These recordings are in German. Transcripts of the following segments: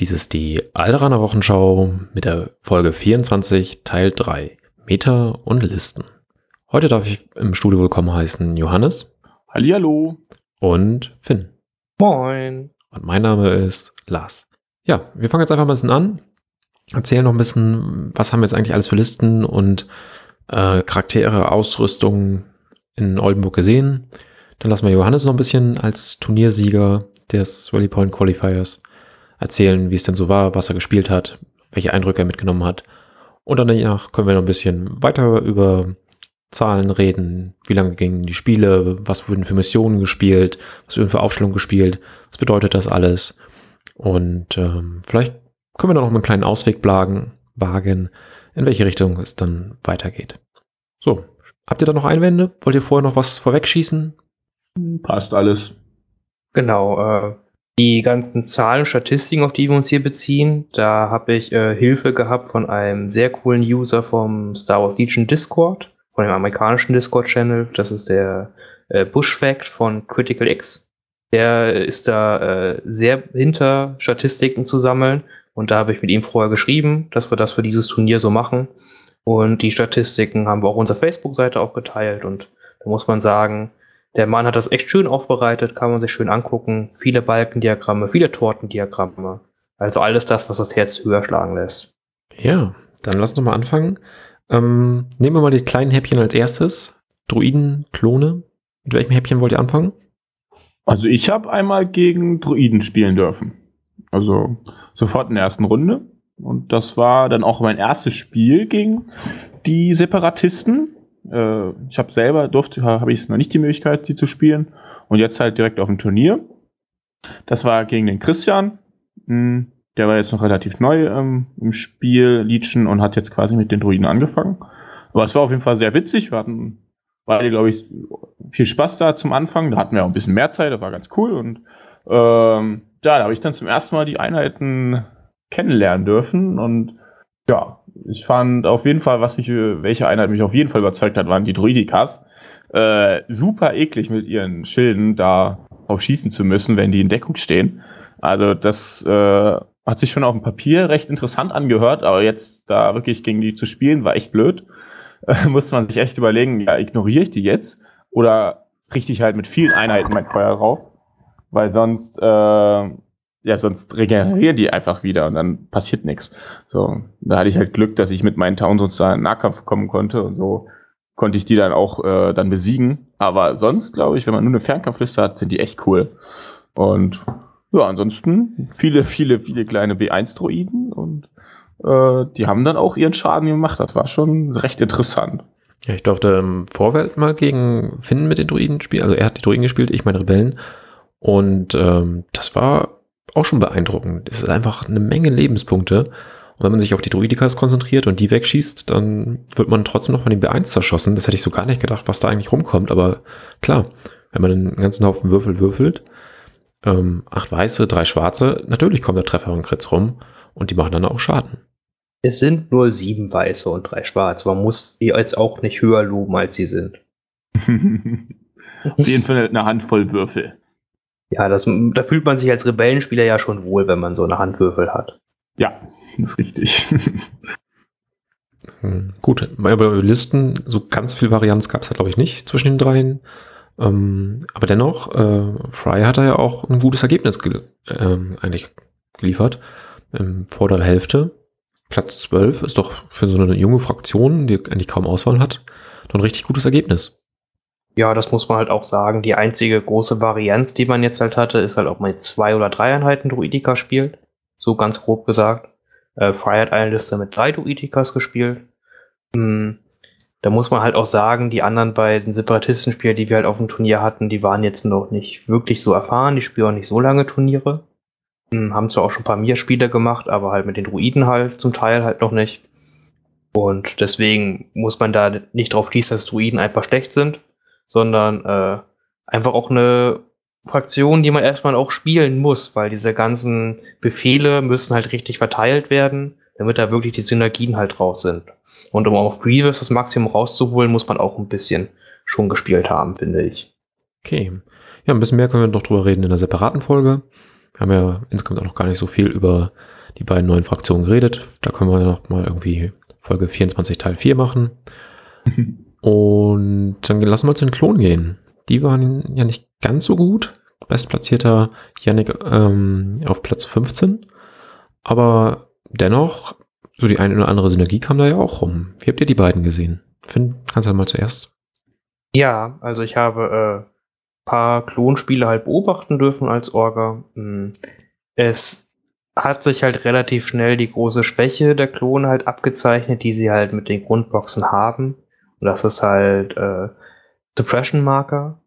Dies ist die Alderaner Wochenschau mit der Folge 24, Teil 3, Meter und Listen. Heute darf ich im Studio willkommen heißen Johannes. Hallihallo. Und Finn. Moin. Und mein Name ist Lars. Ja, wir fangen jetzt einfach mal ein bisschen an. Erzählen noch ein bisschen, was haben wir jetzt eigentlich alles für Listen und äh, Charaktere, Ausrüstung in Oldenburg gesehen. Dann lassen wir Johannes noch ein bisschen als Turniersieger des Rally Point Qualifiers erzählen, wie es denn so war, was er gespielt hat, welche Eindrücke er mitgenommen hat. Und danach können wir noch ein bisschen weiter über Zahlen reden, wie lange gingen die Spiele, was wurden für Missionen gespielt, was wurden für Aufstellungen gespielt, was bedeutet das alles. Und ähm, vielleicht können wir noch einen kleinen Ausweg wagen, in welche Richtung es dann weitergeht. So, habt ihr da noch Einwände? Wollt ihr vorher noch was vorwegschießen? Passt alles. Genau, äh, die ganzen Zahlen, Statistiken, auf die wir uns hier beziehen, da habe ich äh, Hilfe gehabt von einem sehr coolen User vom Star Wars Legion Discord, von dem amerikanischen Discord-Channel. Das ist der äh, Bush Fact von Critical X. Der ist da äh, sehr hinter Statistiken zu sammeln und da habe ich mit ihm vorher geschrieben, dass wir das für dieses Turnier so machen. Und die Statistiken haben wir auch auf unserer Facebook-Seite auch geteilt und da muss man sagen, der Mann hat das echt schön aufbereitet, kann man sich schön angucken. Viele Balkendiagramme, viele Tortendiagramme. Also alles das, was das Herz höher schlagen lässt. Ja, dann lass uns mal anfangen. Ähm, nehmen wir mal die kleinen Häppchen als erstes. Druiden, Klone. Mit welchem Häppchen wollt ihr anfangen? Also ich habe einmal gegen Druiden spielen dürfen. Also sofort in der ersten Runde. Und das war dann auch mein erstes Spiel gegen die Separatisten. Äh, ich habe selber durfte, habe ich noch nicht die Möglichkeit, sie zu spielen. Und jetzt halt direkt auf dem Turnier. Das war gegen den Christian. Hm, der war jetzt noch relativ neu ähm, im Spiel, Legion, und hat jetzt quasi mit den Druiden angefangen. Aber es war auf jeden Fall sehr witzig. Wir hatten beide, glaube ich, viel Spaß da zum Anfang. Da hatten wir auch ein bisschen mehr Zeit, das war ganz cool. Und ähm, ja, da habe ich dann zum ersten Mal die Einheiten kennenlernen dürfen. Und ja, ich fand auf jeden Fall, was mich, welche Einheit mich auf jeden Fall überzeugt hat, waren die Druidikas. Äh, super eklig mit ihren Schilden da auf schießen zu müssen, wenn die in Deckung stehen. Also das äh, hat sich schon auf dem Papier recht interessant angehört, aber jetzt da wirklich gegen die zu spielen, war echt blöd. Äh, musste man sich echt überlegen, ja, ignoriere ich die jetzt oder richte ich halt mit vielen Einheiten mein Feuer drauf, weil sonst äh, ja, sonst regenerieren die einfach wieder und dann passiert nichts. So, da hatte ich halt Glück, dass ich mit meinen Townsends da in Nahkampf kommen konnte und so konnte ich die dann auch äh, dann besiegen. Aber sonst, glaube ich, wenn man nur eine Fernkampfliste hat, sind die echt cool. Und ja, ansonsten viele, viele, viele kleine B1-Droiden und äh, die haben dann auch ihren Schaden gemacht. Das war schon recht interessant. Ja, ich durfte im Vorfeld mal gegen Finn mit den Druiden spielen. Also er hat die Druiden gespielt, ich meine Rebellen. Und ähm, das war auch schon beeindruckend. Es ist einfach eine Menge Lebenspunkte. Und wenn man sich auf die Druidikas konzentriert und die wegschießt, dann wird man trotzdem noch von den B1 zerschossen. Das hätte ich so gar nicht gedacht, was da eigentlich rumkommt. Aber klar, wenn man einen ganzen Haufen Würfel würfelt, ähm, acht weiße, drei schwarze, natürlich kommt der Treffer und Kritz rum und die machen dann auch Schaden. Es sind nur sieben weiße und drei schwarze. Man muss die jetzt auch nicht höher loben, als sie sind. Auf jeden Fall eine Handvoll Würfel. Ja, das, da fühlt man sich als Rebellenspieler ja schon wohl, wenn man so eine Handwürfel hat. Ja, das ist richtig. Hm, gut, bei Listen, so ganz viel Varianz gab es da glaube ich nicht zwischen den dreien. Ähm, aber dennoch, äh, Fry hat da ja auch ein gutes Ergebnis ge ähm, eigentlich geliefert. Ähm, vor der Hälfte. Platz 12 ist doch für so eine junge Fraktion, die eigentlich kaum Auswahl hat, doch ein richtig gutes Ergebnis. Ja, das muss man halt auch sagen. Die einzige große Varianz, die man jetzt halt hatte, ist halt, ob man jetzt zwei oder drei Einheiten Druidika spielt. So ganz grob gesagt. Äh, Fry hat eine Liste mit drei Druidikas gespielt. Hm, da muss man halt auch sagen, die anderen beiden Separatistenspieler, die wir halt auf dem Turnier hatten, die waren jetzt noch nicht wirklich so erfahren. Die spielen auch nicht so lange Turniere. Hm, haben zwar auch schon ein paar Mir-Spiele gemacht, aber halt mit den Druiden halt zum Teil halt noch nicht. Und deswegen muss man da nicht drauf schließen, dass Druiden einfach schlecht sind sondern äh, einfach auch eine Fraktion, die man erstmal auch spielen muss, weil diese ganzen Befehle müssen halt richtig verteilt werden, damit da wirklich die Synergien halt raus sind. Und um auf Grievous das Maximum rauszuholen, muss man auch ein bisschen schon gespielt haben, finde ich. Okay. Ja, ein bisschen mehr können wir noch drüber reden in einer separaten Folge. Wir haben ja insgesamt auch noch gar nicht so viel über die beiden neuen Fraktionen geredet. Da können wir noch mal irgendwie Folge 24 Teil 4 machen. Und dann lassen wir zu den Klonen gehen. Die waren ja nicht ganz so gut. Bestplatzierter Yannick ähm, auf Platz 15. Aber dennoch, so die eine oder andere Synergie kam da ja auch rum. Wie habt ihr die beiden gesehen? Finn, kannst du mal zuerst? Ja, also ich habe äh, paar Klonspiele halt beobachten dürfen als Orga. Hm. Es hat sich halt relativ schnell die große Schwäche der Klone halt abgezeichnet, die sie halt mit den Grundboxen haben. Und das ist halt äh, Suppression-Marker.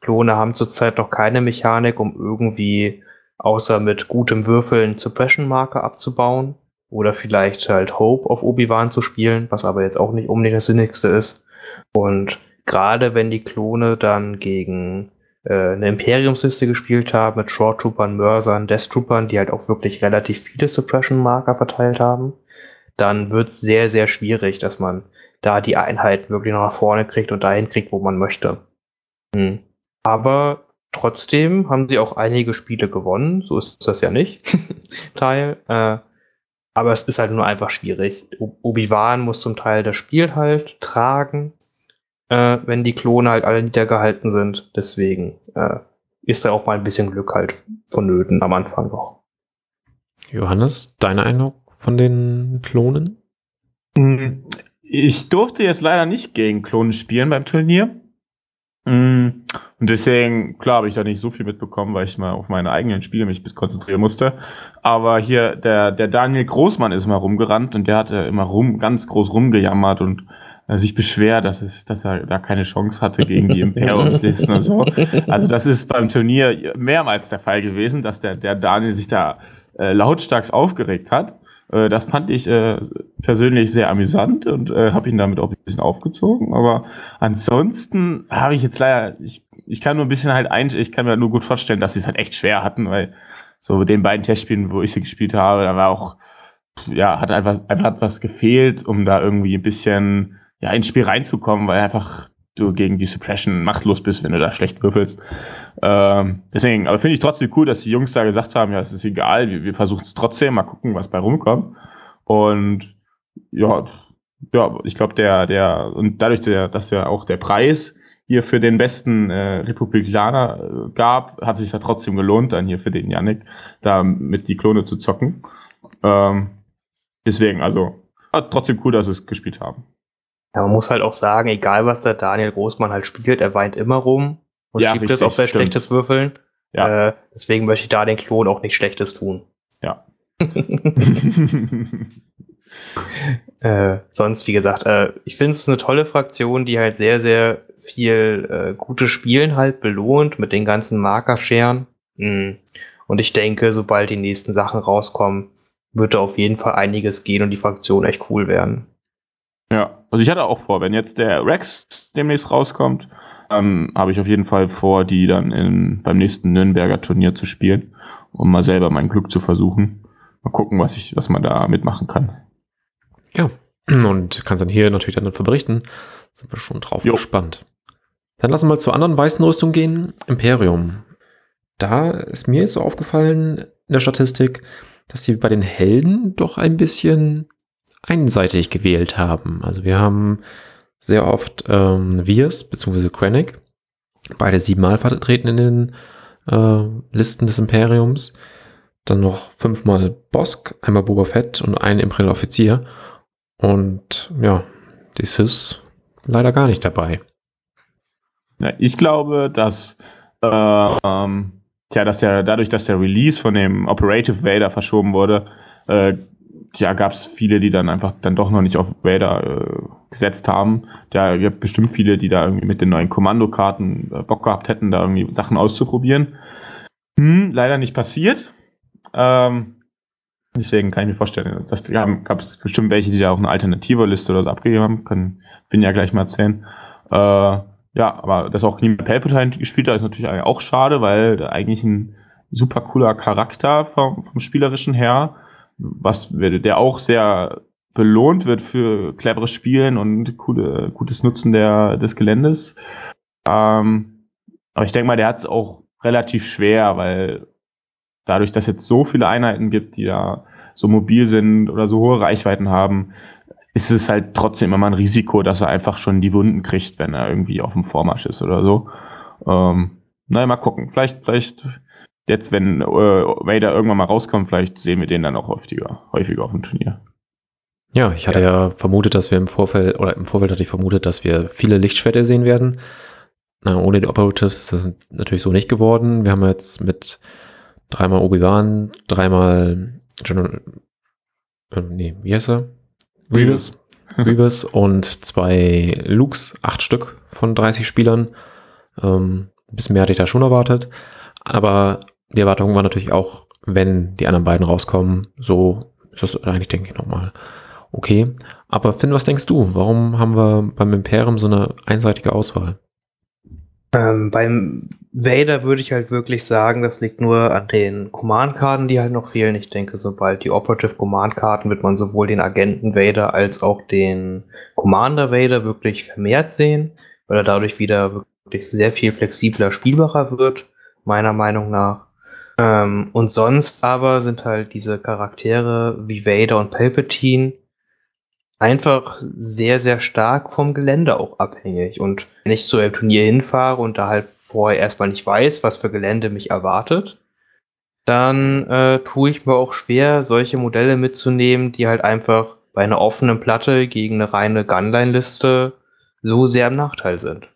Klone haben zurzeit noch keine Mechanik, um irgendwie außer mit gutem Würfeln Suppression-Marker abzubauen. Oder vielleicht halt Hope auf Obi-Wan zu spielen, was aber jetzt auch nicht unbedingt das Sinnigste ist. Und gerade wenn die Klone dann gegen äh, eine Imperiumsliste gespielt haben mit Short Troopern, Mörsern, Death Troopern, die halt auch wirklich relativ viele Suppression-Marker verteilt haben, dann wird es sehr, sehr schwierig, dass man da die Einheiten wirklich noch nach vorne kriegt und dahin kriegt, wo man möchte. Hm. Aber trotzdem haben sie auch einige Spiele gewonnen, so ist das ja nicht, Teil. Äh, aber es ist halt nur einfach schwierig. Obi-Wan muss zum Teil das Spiel halt tragen äh, wenn die Klone halt alle niedergehalten sind. Deswegen äh, ist da auch mal ein bisschen Glück halt vonnöten am Anfang noch. Johannes, dein Eindruck von den Klonen? Ich durfte jetzt leider nicht gegen Klonen spielen beim Turnier. Hm, und deswegen, klar, habe ich da nicht so viel mitbekommen, weil ich mal auf meine eigenen Spiele mich bis konzentrieren musste. Aber hier, der, der Daniel Großmann ist mal rumgerannt und der hatte immer rum, ganz groß rumgejammert und äh, sich beschwert, dass, es, dass er da keine Chance hatte gegen die Imperiumslisten und so. Also das ist beim Turnier mehrmals der Fall gewesen, dass der, der Daniel sich da äh, lautstark aufgeregt hat. Äh, das fand ich äh, persönlich sehr amüsant und äh, habe ihn damit auch ein bisschen aufgezogen. Aber ansonsten habe ich jetzt leider, ich, ich kann nur ein bisschen halt ein, ich kann mir nur gut vorstellen, dass sie es halt echt schwer hatten, weil so den beiden Testspielen, wo ich sie gespielt habe, da war auch, ja, hat einfach, einfach was gefehlt, um da irgendwie ein bisschen ja, ins Spiel reinzukommen, weil einfach du gegen die Suppression machtlos bist, wenn du da schlecht würfelst. Ähm, deswegen, aber finde ich trotzdem cool, dass die Jungs da gesagt haben, ja, es ist egal, wir, wir versuchen es trotzdem, mal gucken, was bei rumkommt. Und ja, ja, ich glaube, der, der, und dadurch, der, dass ja auch der Preis hier für den besten äh, Republikaner äh, gab, hat sich ja trotzdem gelohnt, dann hier für den Yannick, da mit die Klone zu zocken. Ähm, deswegen, also, trotzdem cool, dass sie es gespielt haben. Ja, man muss halt auch sagen, egal was der Daniel Großmann halt spielt, er weint immer rum und ja, schiebt es auf sein stimmt. schlechtes Würfeln. Ja. Äh, deswegen möchte ich da den Klon auch nichts Schlechtes tun. Ja. äh, sonst, wie gesagt, äh, ich finde es eine tolle Fraktion, die halt sehr, sehr viel äh, gutes Spielen halt belohnt mit den ganzen Markerscheren. Mhm. Und ich denke, sobald die nächsten Sachen rauskommen, wird da auf jeden Fall einiges gehen und die Fraktion echt cool werden. Ja, also ich hatte auch vor, wenn jetzt der Rex demnächst rauskommt, dann habe ich auf jeden Fall vor, die dann in, beim nächsten Nürnberger Turnier zu spielen, um mal selber mein Glück zu versuchen. Mal gucken, was ich, was man da mitmachen kann. Ja, und kannst dann hier natürlich dann davon berichten. Sind wir schon drauf jo. gespannt. Dann lassen wir mal zur anderen weißen Rüstung gehen. Imperium. Da ist mir so aufgefallen in der Statistik, dass sie bei den Helden doch ein bisschen einseitig gewählt haben. Also wir haben sehr oft ähm, Viers bzw. Krennic, beide siebenmal vertreten in den äh, Listen des Imperiums. Dann noch fünfmal Bosk, einmal Boba Fett und ein Imperial Offizier. Und ja, die Sys leider gar nicht dabei. Ja, ich glaube, dass, äh, tja, dass der, dadurch, dass der Release von dem Operative Vader verschoben wurde, äh, ja, gab es viele, die dann einfach dann doch noch nicht auf Vader äh, gesetzt haben. Da gibt bestimmt viele, die da irgendwie mit den neuen Kommandokarten äh, Bock gehabt hätten, da irgendwie Sachen auszuprobieren. Hm, leider nicht passiert. Ähm, deswegen kann ich mir vorstellen, dass da gab es bestimmt welche, die da auch eine alternative Liste oder so abgegeben haben. Können, bin ja gleich mal erzählen. Äh, ja, aber dass auch niemand Palpatine gespielt hat, ist natürlich auch schade, weil da eigentlich ein super cooler Charakter vom, vom spielerischen her was der auch sehr belohnt wird für cleveres Spielen und coole, gutes Nutzen der, des Geländes. Ähm, aber ich denke mal, der hat es auch relativ schwer, weil dadurch, dass jetzt so viele Einheiten gibt, die da so mobil sind oder so hohe Reichweiten haben, ist es halt trotzdem immer ein Risiko, dass er einfach schon die Wunden kriegt, wenn er irgendwie auf dem Vormarsch ist oder so. Ähm, naja, mal gucken. Vielleicht, vielleicht jetzt, wenn äh, Vader irgendwann mal rauskommt, vielleicht sehen wir den dann auch häufiger, häufiger auf dem Turnier. Ja, ich hatte ja. ja vermutet, dass wir im Vorfeld, oder im Vorfeld hatte ich vermutet, dass wir viele Lichtschwerter sehen werden. Na, ohne die Operatives ist das natürlich so nicht geworden. Wir haben jetzt mit dreimal Obi-Wan, dreimal General, äh, nee, wie heißt er? Grievous. Grievous und zwei Lukes, acht Stück von 30 Spielern. Ähm, ein bisschen mehr hatte ich da schon erwartet. Aber die Erwartung war natürlich auch, wenn die anderen beiden rauskommen, so ist das eigentlich, denke ich, nochmal okay. Aber Finn, was denkst du? Warum haben wir beim Imperium so eine einseitige Auswahl? Ähm, beim Vader würde ich halt wirklich sagen, das liegt nur an den Command-Karten, die halt noch fehlen. Ich denke, sobald die Operative Command-Karten wird man sowohl den Agenten Vader als auch den Commander Vader wirklich vermehrt sehen, weil er dadurch wieder wirklich sehr viel flexibler spielbarer wird, meiner Meinung nach. Ähm, und sonst aber sind halt diese Charaktere wie Vader und Palpatine einfach sehr, sehr stark vom Gelände auch abhängig. Und wenn ich zu einem Turnier hinfahre und da halt vorher erstmal nicht weiß, was für Gelände mich erwartet, dann äh, tue ich mir auch schwer, solche Modelle mitzunehmen, die halt einfach bei einer offenen Platte gegen eine reine Gunline-Liste so sehr im Nachteil sind.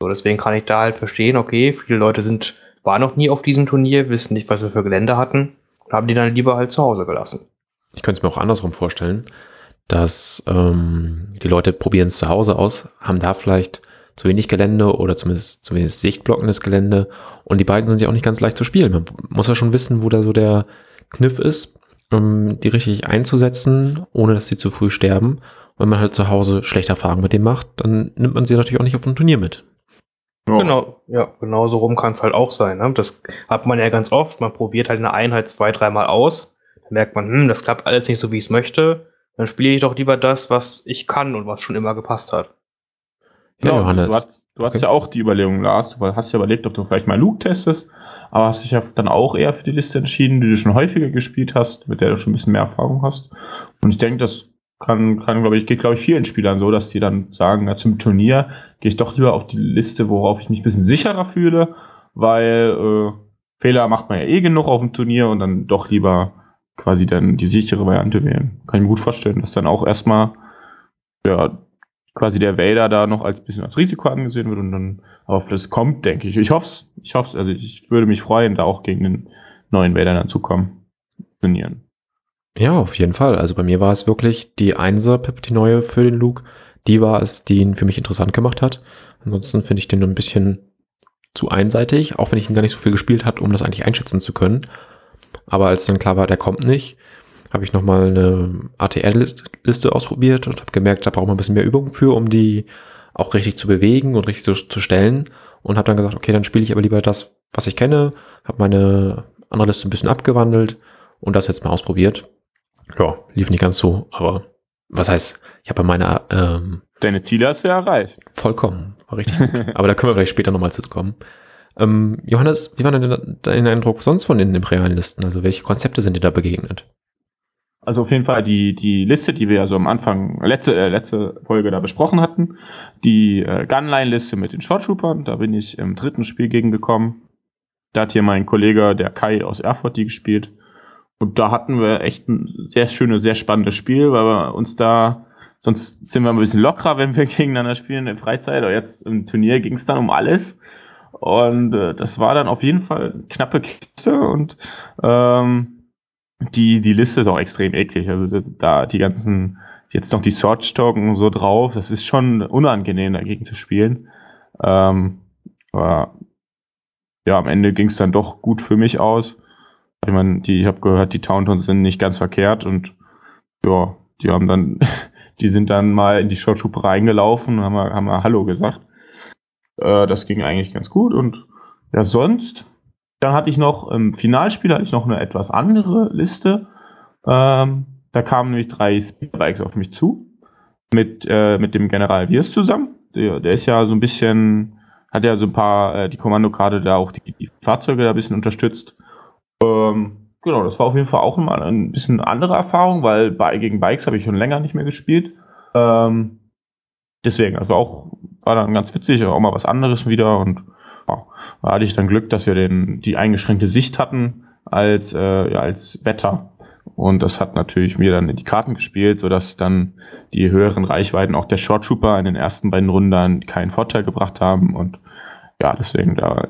So, deswegen kann ich da halt verstehen, okay, viele Leute sind, waren noch nie auf diesem Turnier, wissen nicht, was wir für Gelände hatten, haben die dann lieber halt zu Hause gelassen. Ich könnte es mir auch andersrum vorstellen dass ähm, die Leute probieren es zu Hause aus, haben da vielleicht zu wenig Gelände oder zumindest, zumindest sichtblockendes Gelände. Und die beiden sind ja auch nicht ganz leicht zu spielen. Man muss ja schon wissen, wo da so der Kniff ist, um die richtig einzusetzen, ohne dass sie zu früh sterben. Und wenn man halt zu Hause schlechte Erfahrungen mit dem macht, dann nimmt man sie natürlich auch nicht auf ein Turnier mit. Ja. Genau, ja, genau so rum kann es halt auch sein. Ne? Das hat man ja ganz oft. Man probiert halt eine Einheit zwei, dreimal aus. Dann merkt man, hm, das klappt alles nicht so, wie ich es möchte dann spiele ich doch lieber das, was ich kann und was schon immer gepasst hat. Ja, ja Johannes. Du, hast, du okay. hast ja auch die Überlegung, Lars. Du hast ja überlegt, ob du vielleicht mal Luke testest, aber hast dich ja dann auch eher für die Liste entschieden, die du schon häufiger gespielt hast, mit der du schon ein bisschen mehr Erfahrung hast. Und ich denke, das kann, kann glaube ich, geht, glaube ich, vielen Spielern so, dass die dann sagen, ja, zum Turnier gehe ich doch lieber auf die Liste, worauf ich mich ein bisschen sicherer fühle, weil äh, Fehler macht man ja eh genug auf dem Turnier und dann doch lieber quasi dann die sichere Variante wählen. Kann ich mir gut vorstellen, dass dann auch erstmal ja, quasi der Vader da noch als bisschen als Risiko angesehen wird und dann auf das kommt, denke ich. Ich hoffe es, ich hoffe es, also ich würde mich freuen, da auch gegen den neuen Vader dann zu kommen. Trainieren. Ja, auf jeden Fall. Also bei mir war es wirklich die Einser Pip, die neue für den Luke. Die war es, die ihn für mich interessant gemacht hat. Ansonsten finde ich den ein bisschen zu einseitig, auch wenn ich ihn gar nicht so viel gespielt habe, um das eigentlich einschätzen zu können. Aber als dann klar war, der kommt nicht, habe ich nochmal eine ATR-Liste ausprobiert und habe gemerkt, da braucht man ein bisschen mehr Übung für, um die auch richtig zu bewegen und richtig zu, zu stellen. Und habe dann gesagt, okay, dann spiele ich aber lieber das, was ich kenne, habe meine andere Liste ein bisschen abgewandelt und das jetzt mal ausprobiert. Ja, lief nicht ganz so, aber was heißt, ich habe meine ähm, Deine Ziele hast du ja erreicht. Vollkommen, war richtig gut. aber da können wir vielleicht später nochmal zu kommen. Ähm, Johannes, wie war denn dein Eindruck sonst von den realen Listen? Also welche Konzepte sind dir da begegnet? Also auf jeden Fall die, die Liste, die wir ja so am Anfang, letzte, äh, letzte Folge da besprochen hatten, die äh, Gunline-Liste mit den Short Troopern, da bin ich im dritten Spiel gegen gekommen. Da hat hier mein Kollege, der Kai aus Erfurt, die gespielt. Und da hatten wir echt ein sehr schönes, sehr spannendes Spiel, weil wir uns da, sonst sind wir ein bisschen lockerer, wenn wir gegeneinander spielen in Freizeit, aber jetzt im Turnier ging es dann um alles. Und äh, das war dann auf jeden Fall knappe Kiste und ähm, die, die Liste ist auch extrem eklig. Also da die ganzen, jetzt noch die Search-Token so drauf, das ist schon unangenehm dagegen zu spielen. Ähm, aber ja, am Ende ging es dann doch gut für mich aus. Ich meine, die, ich habe gehört, die Tauntons sind nicht ganz verkehrt und ja, die haben dann, die sind dann mal in die Short reingelaufen und haben, haben mal Hallo gesagt. Äh, das ging eigentlich ganz gut und ja, sonst, dann hatte ich noch im Finalspiel hatte ich noch eine etwas andere Liste. Ähm, da kamen nämlich drei Speedbikes auf mich zu mit, äh, mit dem General Wirs zusammen. Der, der ist ja so ein bisschen, hat ja so ein paar, äh, die Kommandokarte da auch die, die Fahrzeuge da ein bisschen unterstützt. Ähm, genau, das war auf jeden Fall auch mal ein bisschen andere Erfahrung, weil bei, gegen Bikes habe ich schon länger nicht mehr gespielt. Ähm, deswegen, also auch war dann ganz witzig, auch mal was anderes wieder und ja, da hatte ich dann Glück, dass wir den, die eingeschränkte Sicht hatten als, äh, ja, als Wetter. Und das hat natürlich mir dann in die Karten gespielt, sodass dann die höheren Reichweiten auch der Short Trooper in den ersten beiden Runden keinen Vorteil gebracht haben. Und ja, deswegen da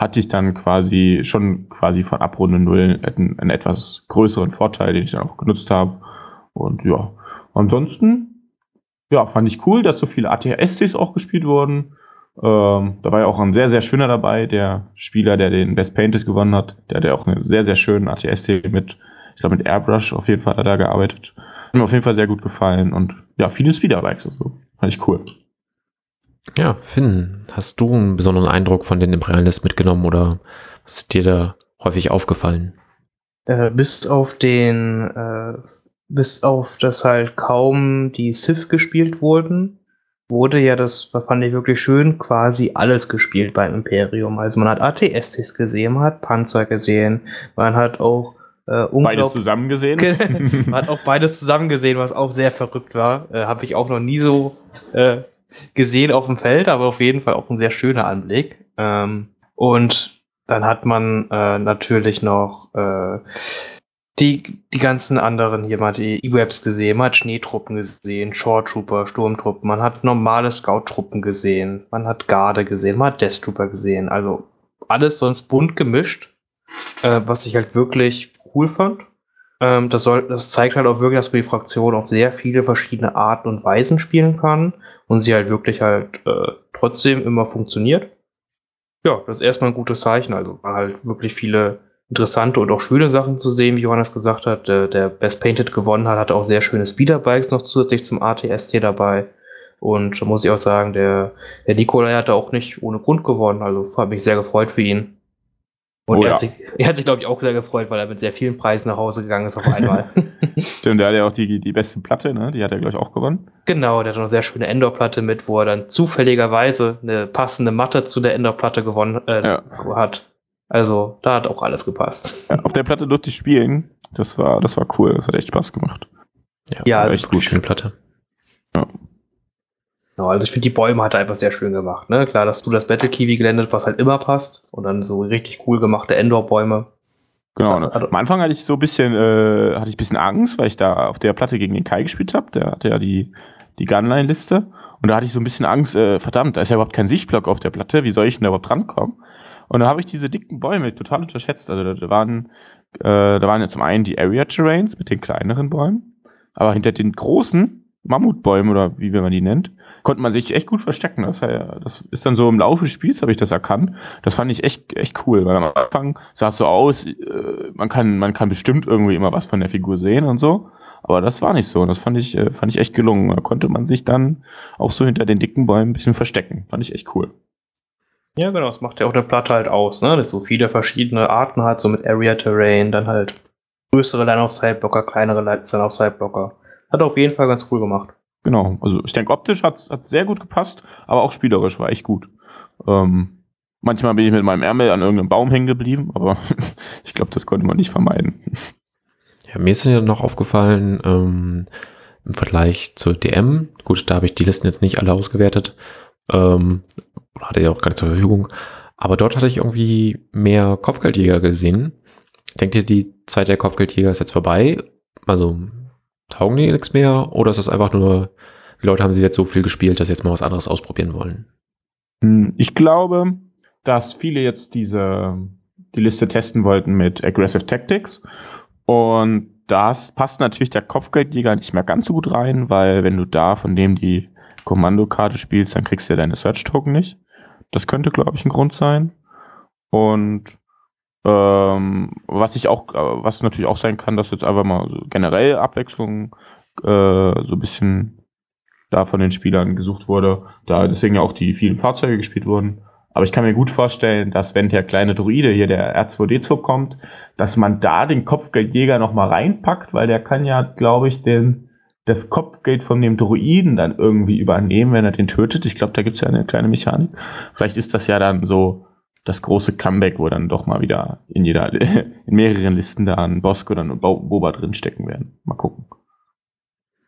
hatte ich dann quasi schon quasi von Abrunde null einen, einen etwas größeren Vorteil, den ich dann auch genutzt habe. Und ja, ansonsten, ja, fand ich cool, dass so viele ATSCs auch gespielt wurden. Ähm, da war ja auch ein sehr, sehr schöner dabei, der Spieler, der den Best Painted gewonnen hat. Der hat ja auch einen sehr, sehr schönen ATSC mit, ich glaube mit Airbrush auf jeden Fall hat er da gearbeitet. Hat mir auf jeden Fall sehr gut gefallen und ja, viele Speederbikes und so. Fand ich cool. Ja, Finn, hast du einen besonderen Eindruck von den Imperialist mitgenommen oder was ist dir da häufig aufgefallen? Äh, bis auf den, äh, bis auf das halt kaum die Sith gespielt wurden, wurde ja das, was fand ich wirklich schön, quasi alles gespielt beim Imperium. Also man hat ATSTs gesehen, man hat Panzer gesehen, man hat auch äh, Beides zusammen gesehen. man hat auch beides zusammen gesehen, was auch sehr verrückt war. Äh, Habe ich auch noch nie so äh, gesehen auf dem Feld, aber auf jeden Fall auch ein sehr schöner Anblick. Ähm, und dann hat man äh, natürlich noch äh, die, die ganzen anderen hier, man hat die E-Webs gesehen, man hat Schneetruppen gesehen, Shore Trooper, Sturmtruppen, man hat normale Scout-Truppen gesehen, man hat Garde gesehen, man hat Death Trooper gesehen, also alles sonst bunt gemischt, äh, was ich halt wirklich cool fand. Ähm, das, soll, das zeigt halt auch wirklich, dass man die Fraktion auf sehr viele verschiedene Arten und Weisen spielen kann und sie halt wirklich halt äh, trotzdem immer funktioniert. Ja, das ist erstmal ein gutes Zeichen, also war halt wirklich viele interessante und auch schöne Sachen zu sehen, wie Johannes gesagt hat. Der, der Best Painted gewonnen hat, hatte auch sehr schöne Speederbikes noch zusätzlich zum ATST dabei. Und da muss ich auch sagen, der, der Nikolai hatte auch nicht ohne Grund gewonnen. Also hat mich sehr gefreut für ihn. Und Oh er, ja. hat sich, er hat sich, glaube ich, auch sehr gefreut, weil er mit sehr vielen Preisen nach Hause gegangen ist auf einmal. Stimmt, der hat ja auch die, die beste Platte, ne? Die hat er, glaube ich, auch gewonnen. genau, der hat noch eine sehr schöne Endor-Platte mit, wo er dann zufälligerweise eine passende Matte zu der Endor-Platte gewonnen äh, Ja. hat. Also, da hat auch alles gepasst. Ja, auf der Platte durfte ich spielen. Das war, das war cool. Das hat echt Spaß gemacht. Ja, war das echt ist gut. Schöne Platte. Genau, also ich finde, die Bäume hat er einfach sehr schön gemacht. Ne? Klar, dass du das Battle Kiwi gelandet, was halt immer passt. Und dann so richtig cool gemachte Endor-Bäume. Genau. Ne? Am Anfang hatte ich so ein bisschen, äh, hatte ich ein bisschen Angst, weil ich da auf der Platte gegen den Kai gespielt habe. Der hatte ja die, die Gunline-Liste. Und da hatte ich so ein bisschen Angst, äh, verdammt, da ist ja überhaupt kein Sichtblock auf der Platte. Wie soll ich denn da überhaupt rankommen? Und dann habe ich diese dicken Bäume total unterschätzt. Also da, da waren, äh, da waren ja zum einen die Area Terrains mit den kleineren Bäumen, aber hinter den großen Mammutbäumen oder wie man die nennt, konnte man sich echt gut verstecken. Das, das ist dann so im Laufe des Spiels habe ich das erkannt. Das fand ich echt, echt cool, weil am Anfang sah es so aus, äh, man kann, man kann bestimmt irgendwie immer was von der Figur sehen und so. Aber das war nicht so. Das fand ich, äh, fand ich echt gelungen. Da konnte man sich dann auch so hinter den dicken Bäumen ein bisschen verstecken. Fand ich echt cool. Ja, genau, das macht ja auch eine Platte halt aus, ne? Das so viele verschiedene Arten hat, so mit Area Terrain, dann halt größere Line-of-Sight-Blocker, kleinere Line-of-Sight-Blocker. Hat auf jeden Fall ganz cool gemacht. Genau. Also ich denke, optisch hat es sehr gut gepasst, aber auch spielerisch war echt gut. Ähm, manchmal bin ich mit meinem Ärmel an irgendeinem Baum hängen geblieben, aber ich glaube, das konnte man nicht vermeiden. Ja, mir ist dann noch aufgefallen, ähm, im Vergleich zur DM, gut, da habe ich die Listen jetzt nicht alle ausgewertet, ähm, hatte ja auch nicht zur Verfügung, aber dort hatte ich irgendwie mehr Kopfgeldjäger gesehen. Denkt ihr, die Zeit der Kopfgeldjäger ist jetzt vorbei? Also taugen die nichts mehr? Oder ist das einfach nur, die Leute haben sie jetzt so viel gespielt, dass sie jetzt mal was anderes ausprobieren wollen? Hm, Ich glaube, dass viele jetzt diese die Liste testen wollten mit Aggressive Tactics und das passt natürlich der Kopfgeldjäger nicht mehr ganz so gut rein, weil wenn du da von dem die Kommandokarte spielst, dann kriegst du ja deine Search Token nicht. Das könnte, glaube ich, ein Grund sein. Und ähm, was ich auch, äh, was natürlich auch sein kann, dass jetzt einfach mal so generell Abwechslung äh, so ein bisschen da von den Spielern gesucht wurde, da deswegen ja auch die vielen Fahrzeuge gespielt wurden. Aber ich kann mir gut vorstellen, dass wenn der kleine Druide hier, der R2D2 kommt, dass man da den Kopfgeldjäger nochmal reinpackt, weil der kann ja, glaube ich, den, das Kopfgeld von dem Druiden dann irgendwie übernehmen, wenn er den tötet. Ich glaube, da gibt es ja eine kleine Mechanik. Vielleicht ist das ja dann so das große Comeback, wo dann doch mal wieder in jeder, in mehreren Listen da ein Bosk oder ein Boba drinstecken werden. Mal gucken.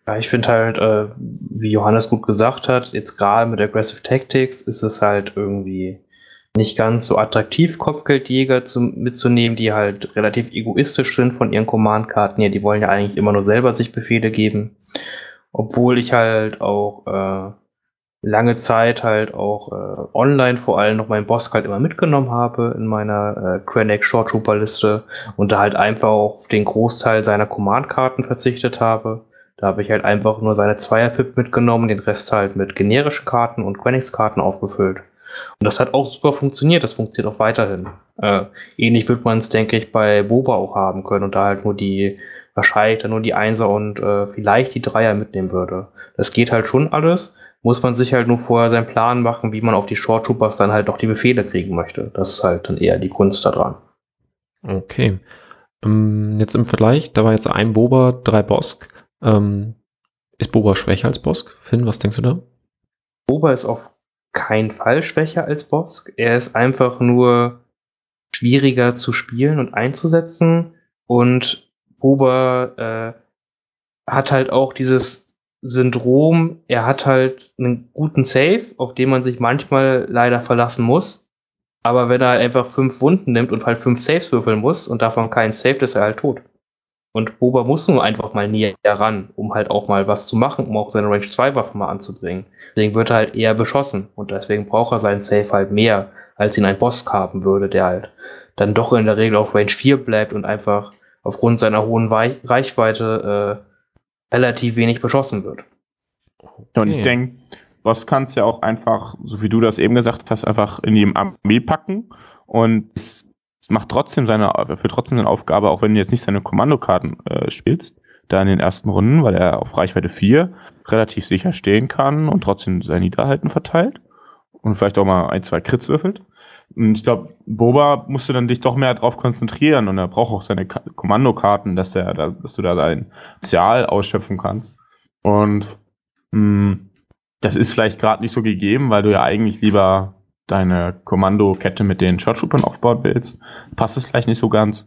Ja, ich finde halt, äh, wie Johannes gut gesagt hat, jetzt gerade mit Aggressive Tactics ist es halt irgendwie nicht ganz so attraktiv, Kopfgeldjäger zu, mitzunehmen, die halt relativ egoistisch sind von ihren Command-Karten. Ja, die wollen ja eigentlich immer nur selber sich Befehle geben. Obwohl ich halt auch äh, lange Zeit halt auch äh, online vor allem noch meinen Boss halt immer mitgenommen habe in meiner äh, Krennic Short Trooper Liste und da halt einfach auf den Großteil seiner Command-Karten verzichtet habe. Da habe ich halt einfach nur seine Zweier-Pip mitgenommen, den Rest halt mit generischen Karten und Quenix-Karten aufgefüllt. Und das hat auch super funktioniert, das funktioniert auch weiterhin. Äh, ähnlich wird man es, denke ich, bei Boba auch haben können und da halt nur die, wahrscheinlich dann nur die Einser und äh, vielleicht die Dreier mitnehmen würde. Das geht halt schon alles, muss man sich halt nur vorher seinen Plan machen, wie man auf die Short Troopers dann halt auch die Befehle kriegen möchte. Das ist halt dann eher die Kunst daran. Okay. Ähm, jetzt im Vergleich, da war jetzt ein Boba, drei Bosk. Ähm, ist Boba schwächer als Bosk? Finn, was denkst du da? Boba ist auf keinen Fall schwächer als Bosk. Er ist einfach nur schwieriger zu spielen und einzusetzen. Und Boba äh, hat halt auch dieses Syndrom, er hat halt einen guten Save, auf den man sich manchmal leider verlassen muss. Aber wenn er einfach fünf Wunden nimmt und halt fünf Saves würfeln muss und davon keinen Save, ist er halt tot. Und Boba muss nur einfach mal näher ran, um halt auch mal was zu machen, um auch seine Range 2 Waffe mal anzubringen. Deswegen wird er halt eher beschossen und deswegen braucht er seinen Safe halt mehr, als ihn ein Boss haben würde, der halt dann doch in der Regel auf Range 4 bleibt und einfach aufgrund seiner hohen Wei Reichweite äh, relativ wenig beschossen wird. Okay. Und ich denke, Boss kannst ja auch einfach, so wie du das eben gesagt hast, einfach in die Armee packen und es macht trotzdem seine, für trotzdem seine Aufgabe, auch wenn du jetzt nicht seine Kommandokarten äh, spielst, da in den ersten Runden, weil er auf Reichweite 4 relativ sicher stehen kann und trotzdem sein Niederhalten verteilt und vielleicht auch mal ein, zwei Crits würfelt. Und ich glaube, Boba musste dann dich doch mehr darauf konzentrieren und er braucht auch seine Ka Kommandokarten, dass er, da, dass du da dein Potenzial ausschöpfen kannst. Und mh, hm, das ist vielleicht gerade nicht so gegeben, weil du ja eigentlich lieber deine Kommandokette mit den Shortshootern aufbauen willst, passt es vielleicht nicht so ganz.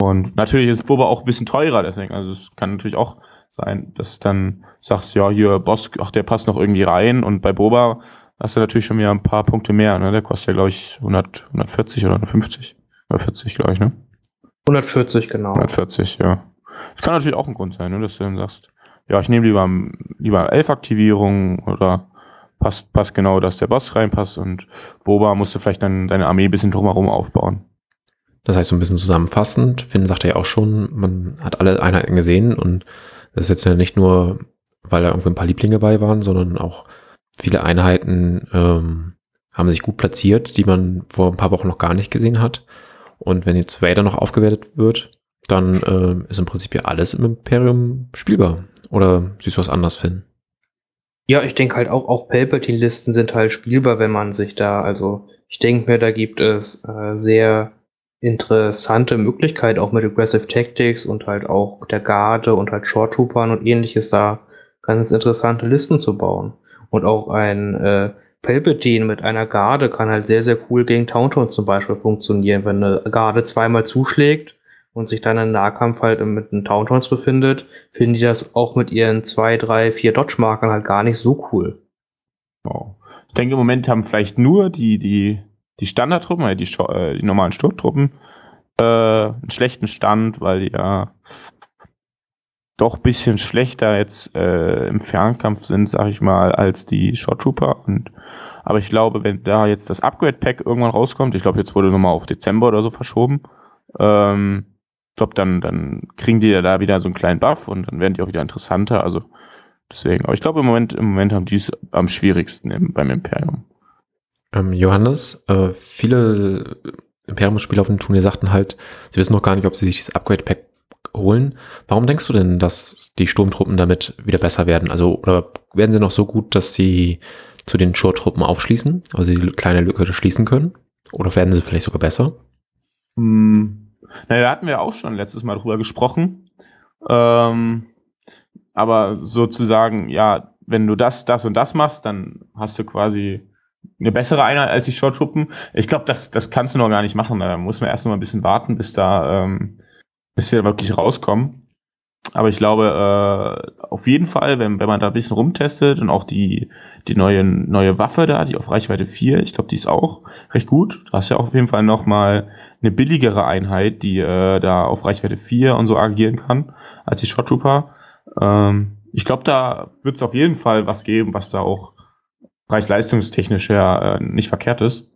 Und natürlich ist Boba auch ein bisschen teurer, deswegen, also es kann natürlich auch sein, dass du dann sagst, ja, hier Boss, ach, der passt noch irgendwie rein und bei Boba hast du natürlich schon wieder ein paar Punkte mehr, ne? Der kostet ja, glaube ich, 100, 140 oder 150. 140, glaube ich, ne? 140, genau. 140, ja. Das kann natürlich auch ein Grund sein, ne? dass du dann sagst, ja, ich nehme lieber, lieber Elf-Aktivierung oder passt, passt genau, dass der Boss reinpasst und Boba musste vielleicht dann deine Armee ein bisschen drumherum aufbauen. Das heißt, so ein bisschen zusammenfassend, Finn sagte ja auch schon, man hat alle Einheiten gesehen und das ist jetzt ja nicht nur, weil da irgendwie ein paar Lieblinge bei waren, sondern auch viele Einheiten ähm, haben sich gut platziert, die man vor ein paar Wochen noch gar nicht gesehen hat. Und wenn jetzt Vader noch aufgewertet wird, dann äh, ist im Prinzip ja alles im Imperium spielbar. Oder siehst du was anders, Finn? Ja, ich denke halt auch, auch Palpatine-Listen sind halt spielbar, wenn man sich da, also ich denke mir, da gibt es äh, sehr interessante Möglichkeiten, auch mit Aggressive Tactics und halt auch der Garde und halt Short Troopern und ähnliches da ganz interessante Listen zu bauen. Und auch ein äh, Palpatine mit einer Garde kann halt sehr, sehr cool gegen Tauntaun zum Beispiel funktionieren. Wenn eine Garde zweimal zuschlägt, und sich dann im Nahkampf halt mit den Tauntauns befindet, finden die das auch mit ihren zwei, drei, vier Dodge-Markern halt gar nicht so cool. Wow. Ich denke, im Moment haben vielleicht nur die, die, die Standardtruppen, die, äh, die normalen Sturmtruppen, äh, einen schlechten Stand, weil die ja doch ein bisschen schlechter jetzt äh, im Fernkampf sind, sag ich mal, als die Short Trooper. Und, aber ich glaube, wenn da jetzt das Upgrade-Pack irgendwann rauskommt, ich glaube, jetzt wurde nochmal auf Dezember oder so verschoben, ähm, ich glaube, dann, dann kriegen die ja da wieder so einen kleinen Buff und dann werden die auch wieder interessanter. Also deswegen. Aber ich glaube, im Moment, im Moment haben die es am schwierigsten im, beim Imperium. Ähm, Johannes, äh, viele Imperium-Spieler auf dem Turnier sagten halt, sie wissen noch gar nicht, ob sie sich dieses Upgrade-Pack holen. Warum denkst du denn, dass die Sturmtruppen damit wieder besser werden? Also, oder werden sie noch so gut, dass sie zu den Shore-Truppen aufschließen, also die kleine Lücke schließen können? Oder werden sie vielleicht sogar besser? Hm, naja, da hatten wir auch schon letztes Mal drüber gesprochen. Ähm, aber sozusagen, ja, wenn du das, das und das machst, dann hast du quasi eine bessere Einheit als die Short-Truppen. Ich glaube, das, das kannst du noch gar nicht machen. Da muss man erst noch mal ein bisschen warten, bis da ähm, bis wir wirklich rauskommen. Aber ich glaube, äh, auf jeden Fall, wenn, wenn man da ein bisschen rumtestet und auch die, die neue, neue Waffe da, die auf Reichweite 4, ich glaube, die ist auch recht gut. Du hast ja auch auf jeden Fall nochmal eine billigere Einheit, die äh, da auf Reichweite 4 und so agieren kann, als die Shot Trooper. Ähm, ich glaube, da wird es auf jeden Fall was geben, was da auch preis-leistungstechnisch her äh, nicht verkehrt ist.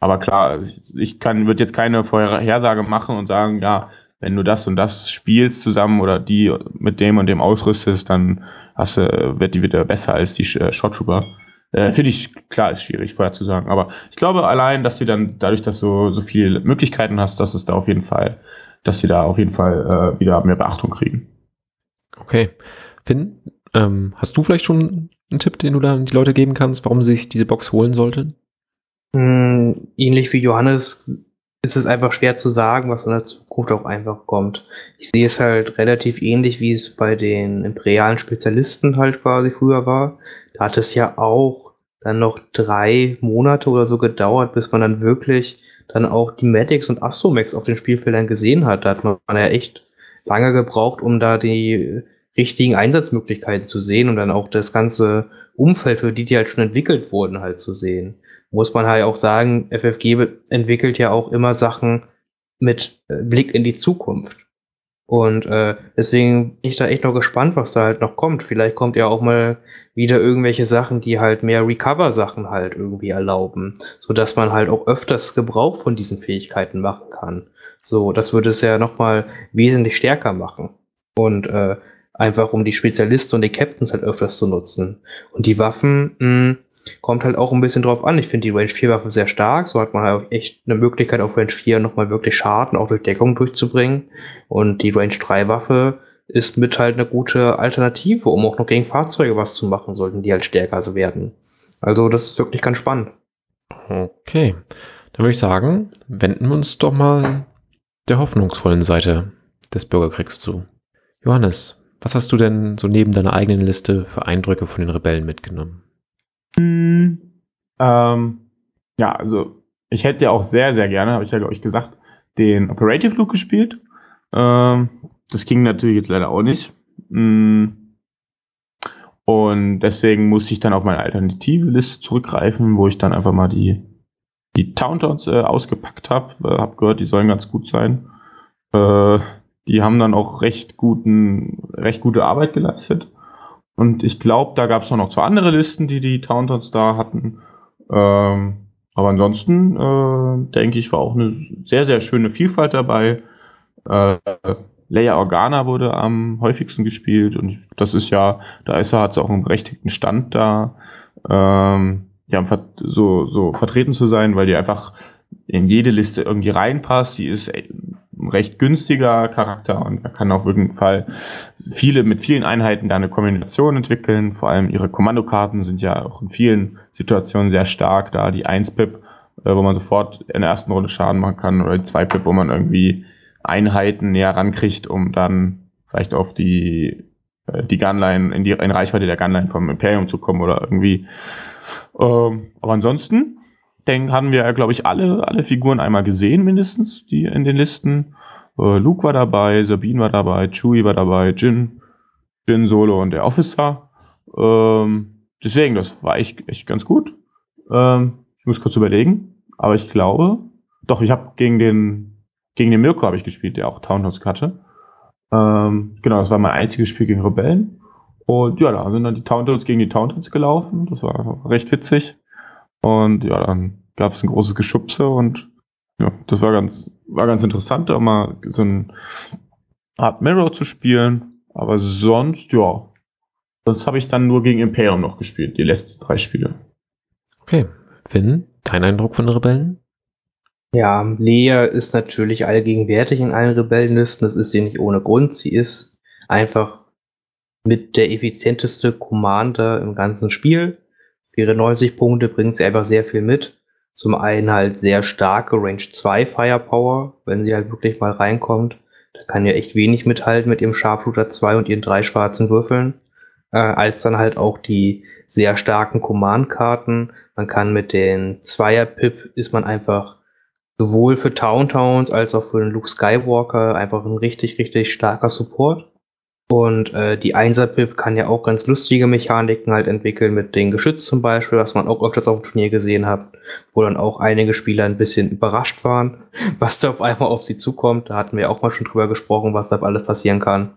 Aber klar, ich kann, würde jetzt keine Vorhersage machen und sagen, ja, wenn du das und das spielst zusammen oder die mit dem und dem ausrüstest, dann hast du, wird die wieder besser als die äh, Shot Trooper. Äh, Finde ich, klar, ist schwierig vorher zu sagen. Aber ich glaube allein, dass sie dann, dadurch, dass du so viele Möglichkeiten hast, dass es da auf jeden Fall, dass sie da auf jeden Fall äh, wieder mehr Beachtung kriegen. Okay. Finn, ähm, hast du vielleicht schon einen Tipp, den du dann die Leute geben kannst, warum sie sich diese Box holen sollten? Hm, ähnlich wie Johannes ist es einfach schwer zu sagen, was in der Zukunft auch einfach kommt. Ich sehe es halt relativ ähnlich, wie es bei den imperialen Spezialisten halt quasi früher war. Da hat es ja auch dann noch drei Monate oder so gedauert, bis man dann wirklich dann auch die Medics und Astromex auf den Spielfeldern gesehen hat. Da hat man ja echt lange gebraucht, um da die richtigen Einsatzmöglichkeiten zu sehen und dann auch das ganze Umfeld, für die die halt schon entwickelt wurden, halt zu sehen. Muss man halt auch sagen, FFG entwickelt ja auch immer Sachen mit äh, Blick in die Zukunft. Und äh, deswegen bin ich da echt noch gespannt, was da halt noch kommt. Vielleicht kommt ja auch mal wieder irgendwelche Sachen, die halt mehr Recover-Sachen halt irgendwie erlauben, so dass man halt auch öfters Gebrauch von diesen Fähigkeiten machen kann. So, das würde es ja noch mal wesentlich stärker machen. Und äh, einfach um die Spezialisten und die Captains halt öfters zu nutzen. Und die Waffen mh, hm, kommt halt auch ein bisschen drauf an. Ich finde die Range 4 Waffe sehr stark. So hat man halt echt eine Möglichkeit auf Range 4 nochmal wirklich Schaden auch durch Deckung durchzubringen. Und die Range 3 Waffe ist mit halt eine gute Alternative, um auch noch gegen Fahrzeuge was zu machen, sollten die halt stärker werden. Also das ist wirklich ganz spannend. Okay, dann würde ich sagen, wenden wir uns doch mal der hoffnungsvollen Seite des Bürgerkriegs zu. Johannes, was hast du denn so neben deiner eigenen Liste für Eindrücke von den Rebellen mitgenommen? Hm, ähm, ja, also ich hätte ja auch sehr, sehr gerne, habe ich ja, glaube gesagt, den Operative Look gespielt. Ähm, das ging natürlich jetzt leider auch nicht. Hm, und deswegen musste ich dann auf meine alternative Liste zurückgreifen, wo ich dann einfach mal die, die Tauntons äh, ausgepackt habe. Äh, hab gehört, die sollen ganz gut sein. Äh, die haben dann auch recht guten, recht gute Arbeit geleistet. Und ich glaube, da gab es noch zwei andere Listen, die die Tauntons da hatten. Ähm, aber ansonsten äh, denke ich, war auch eine sehr, sehr schöne Vielfalt dabei. Äh, Leia Organa wurde am häufigsten gespielt und das ist ja, da ist er, hat es auch einen berechtigten Stand da, ähm, ja, so, so vertreten zu sein, weil die einfach in jede Liste irgendwie reinpasst. Die ist ein recht günstiger Charakter und er kann auf jeden Fall viele mit vielen Einheiten da eine Kombination entwickeln. Vor allem ihre Kommandokarten sind ja auch in vielen Situationen sehr stark da. Die 1-Pip, äh, wo man sofort in der ersten Runde Schaden machen kann, oder die 2-Pip, wo man irgendwie Einheiten näher rankriegt, um dann vielleicht auf die, äh, die Gunline, in die in Reichweite der Gunline vom Imperium zu kommen oder irgendwie. Ähm, aber ansonsten denke, haben wir, glaube ich, alle, alle Figuren einmal gesehen, mindestens, die in den Listen. Äh, Luke war dabei, Sabine war dabei, Chewie war dabei, Jin, Jin Solo und der Officer. Ähm, deswegen, das war echt, echt ganz gut. Ähm, ich muss kurz überlegen, aber ich glaube, doch, ich habe gegen den, gegen den Mirko habe ich gespielt, der auch Townhouse hatte. Ähm, genau, das war mein einziges Spiel gegen Rebellen. Und ja, da sind dann die Towntons gegen die Towntons gelaufen. Das war recht witzig. Und ja, dann gab es ein großes Geschubse und ja, das war ganz, war ganz interessant, da mal so ein Art Mirror zu spielen. Aber sonst, ja. Sonst habe ich dann nur gegen Imperium noch gespielt, die letzten drei Spiele. Okay. Finn, dein Eindruck von den Rebellen? Ja, Lea ist natürlich allgegenwärtig in allen Rebellenlisten. Das ist sie nicht ohne Grund. Sie ist einfach mit der effizienteste Commander im ganzen Spiel. Für ihre 90 Punkte bringt sie einfach sehr viel mit. Zum einen halt sehr starke Range 2 Firepower, wenn sie halt wirklich mal reinkommt. Da kann ja echt wenig mithalten mit ihrem Sharpshooter 2 und ihren drei schwarzen Würfeln. äh, als dann halt auch die sehr starken Command-Karten. Man kann mit den Zweier-Pip ist man einfach sowohl für Town Towns als auch für den Luke Skywalker einfach ein richtig, richtig starker Support. Und äh, die Einser-Pip kann ja auch ganz lustige Mechaniken halt entwickeln mit den Geschütz zum Beispiel, was man auch öfters auf dem Turnier gesehen hat, wo dann auch einige Spieler ein bisschen überrascht waren, was da auf einmal auf sie zukommt. Da hatten wir auch mal schon drüber gesprochen, was da alles passieren kann.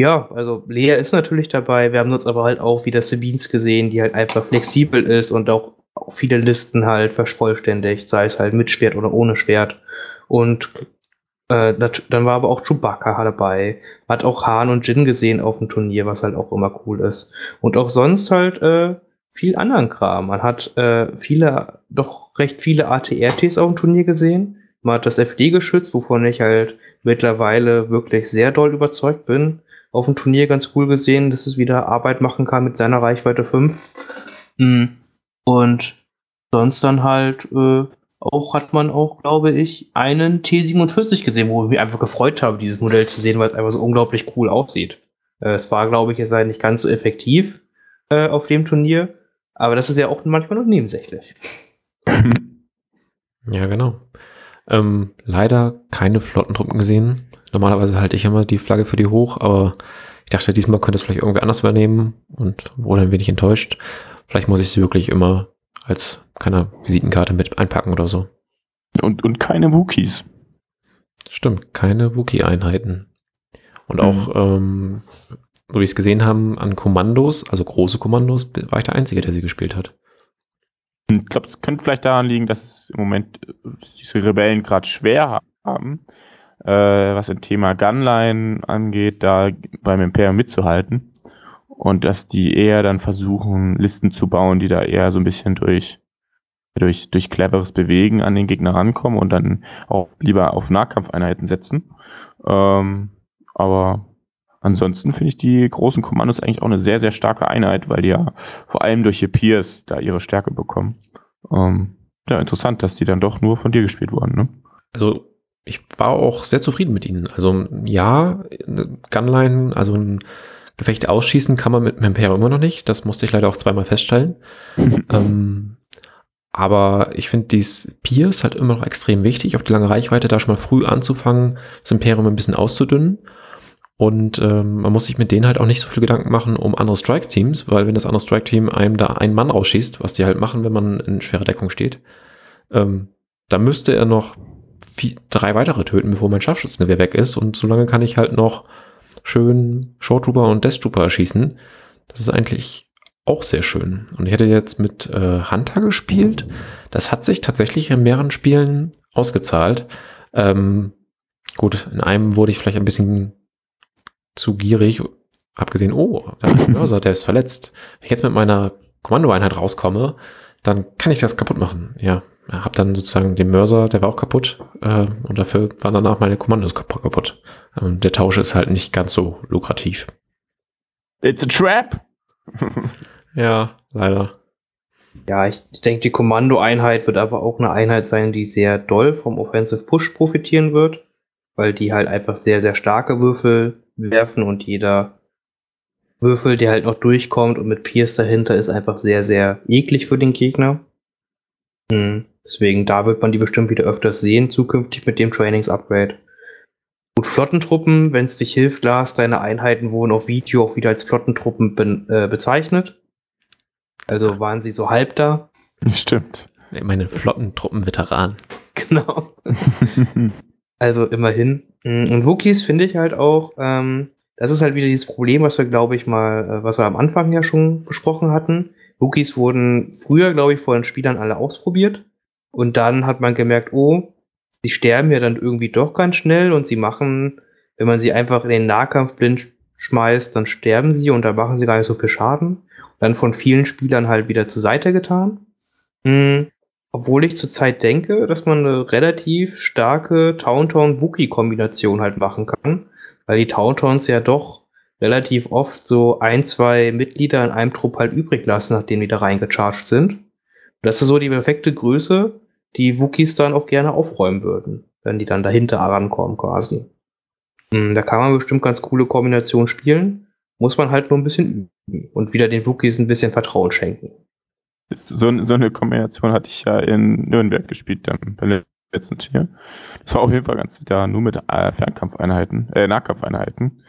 Ja, also Lea ist natürlich dabei. Wir haben uns aber halt auch wieder Sabines gesehen, die halt einfach flexibel ist und auch viele Listen halt vervollständigt, sei es halt mit Schwert oder ohne Schwert. Und äh, dann war aber auch Chewbacca dabei. Hat auch Han und Jin gesehen auf dem Turnier, was halt auch immer cool ist. Und auch sonst halt äh, viel anderen Kram. Man hat äh, viele, doch recht viele ATRTs auf dem Turnier gesehen. Man hat das FD-Geschütz, wovon ich halt mittlerweile wirklich sehr doll überzeugt bin. Auf dem Turnier ganz cool gesehen, dass es wieder Arbeit machen kann mit seiner Reichweite 5. Mhm. Und sonst dann halt äh, auch hat man auch, glaube ich, einen T47 gesehen, wo ich mich einfach gefreut habe, dieses Modell zu sehen, weil es einfach so unglaublich cool aussieht. Äh, es war, glaube ich, jetzt halt nicht ganz so effektiv äh, auf dem Turnier, aber das ist ja auch manchmal noch nebensächlich. Ja, genau. Ähm, leider keine Flottentruppen gesehen. Normalerweise halte ich immer die Flagge für die hoch, aber ich dachte, diesmal könnte es vielleicht irgendwie anders übernehmen und wurde ein wenig enttäuscht. Vielleicht muss ich sie wirklich immer als keine Visitenkarte mit einpacken oder so. Und, und keine Wookies. Stimmt, keine Wookie-Einheiten. Und auch, mhm. ähm, so wie ich es gesehen haben, an Kommandos, also große Kommandos, war ich der Einzige, der sie gespielt hat. Ich glaube, es könnte vielleicht daran liegen, dass im Moment äh, diese Rebellen gerade schwer haben, äh, was ein Thema Gunline angeht, da beim Imperium mitzuhalten und dass die eher dann versuchen, Listen zu bauen, die da eher so ein bisschen durch, durch, durch cleveres Bewegen an den Gegner rankommen und dann auch lieber auf Nahkampfeinheiten setzen. Ähm, aber ansonsten finde ich die großen Kommandos eigentlich auch eine sehr, sehr starke Einheit, weil die ja vor allem durch ihr Peers da ihre Stärke bekommen. Ähm, ja, interessant, dass die dann doch nur von dir gespielt wurden, ne? Also ich war auch sehr zufrieden mit ihnen. Also ja, Gunline, also ein Gefechte ausschießen kann man mit Imperium immer noch nicht. Das musste ich leider auch zweimal feststellen. ähm, aber ich finde dies Piers halt immer noch extrem wichtig, auf die lange Reichweite da schon mal früh anzufangen, das Imperium ein bisschen auszudünnen. Und ähm, man muss sich mit denen halt auch nicht so viel Gedanken machen um andere Strike-Teams, weil wenn das andere Strike-Team einem da einen Mann rausschießt, was die halt machen, wenn man in schwerer Deckung steht, ähm, da müsste er noch vier, drei weitere töten, bevor mein Scharfschützengewehr weg ist. Und solange kann ich halt noch schön Short Trooper und Death Trooper erschießen. Das ist eigentlich auch sehr schön. Und ich hätte jetzt mit äh, Hunter gespielt. Das hat sich tatsächlich in mehreren Spielen ausgezahlt. Ähm, gut, in einem wurde ich vielleicht ein bisschen zu gierig. Hab gesehen, oh, da ist ein Mörser, der ist verletzt. Wenn ich jetzt mit meiner Kommandoeinheit rauskomme, dann kann ich das kaputt machen. Ja, hab dann sozusagen den Mörser, der war auch kaputt. Äh, und dafür waren danach meine Kommandos kaputt. Ähm, der Tausch ist halt nicht ganz so lukrativ. It's a trap! ja, leider. Ja, ich, ich denke, die Kommandoeinheit wird aber auch eine Einheit sein, die sehr doll vom Offensive Push profitieren wird, weil die halt einfach sehr, sehr starke Würfel werfen und jeder Würfel, der halt noch durchkommt und mit Pierce dahinter, ist einfach sehr, sehr eklig für den Gegner. Hm. Deswegen, da wird man die bestimmt wieder öfters sehen, zukünftig mit dem Trainings-Upgrade. Gut, Flottentruppen, wenn es dich hilft, Lars, deine Einheiten wurden auf Video auch wieder als Flottentruppen be äh, bezeichnet. Also waren sie so halb da. Stimmt. Meine Flottentruppen-Veteran. Genau. also immerhin. Mm, und Wookies finde ich halt auch, ähm, das ist halt wieder dieses Problem, was wir, glaube ich, mal, äh, was wir am Anfang ja schon besprochen hatten. Wookies wurden früher, glaube ich, vor den Spielern alle ausprobiert. Und dann hat man gemerkt, oh, sie sterben ja dann irgendwie doch ganz schnell und sie machen, wenn man sie einfach in den Nahkampf blind schmeißt, dann sterben sie und dann machen sie gar nicht so viel Schaden. Dann von vielen Spielern halt wieder zur Seite getan. Mhm. Obwohl ich zurzeit denke, dass man eine relativ starke Towntown-Wookie-Kombination halt machen kann, weil die Towntowns ja doch relativ oft so ein, zwei Mitglieder in einem Trupp halt übrig lassen, nachdem die da reingecharged sind. das ist so die perfekte Größe, die Wookies dann auch gerne aufräumen würden, wenn die dann dahinter rankommen quasi. Hm, da kann man bestimmt ganz coole Kombinationen spielen. Muss man halt nur ein bisschen üben und wieder den Wookies ein bisschen Vertrauen schenken. So, so eine Kombination hatte ich ja in Nürnberg gespielt, dann bei letzten Tier. Das war auf jeden Fall ganz da nur mit äh, Fernkampfeinheiten, äh, Nahkampfeinheiten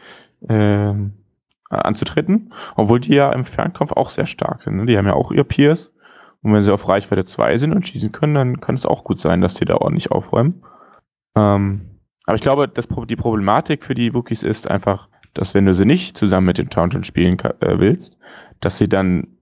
äh, anzutreten, obwohl die ja im Fernkampf auch sehr stark sind. Ne? Die haben ja auch ihr Peers. Und wenn sie auf Reichweite 2 sind und schießen können, dann kann es auch gut sein, dass die da ordentlich aufräumen. Ähm, aber ich glaube, das, die Problematik für die Wookies ist einfach, dass wenn du sie nicht zusammen mit den Tauntons spielen äh, willst, dass sie dann,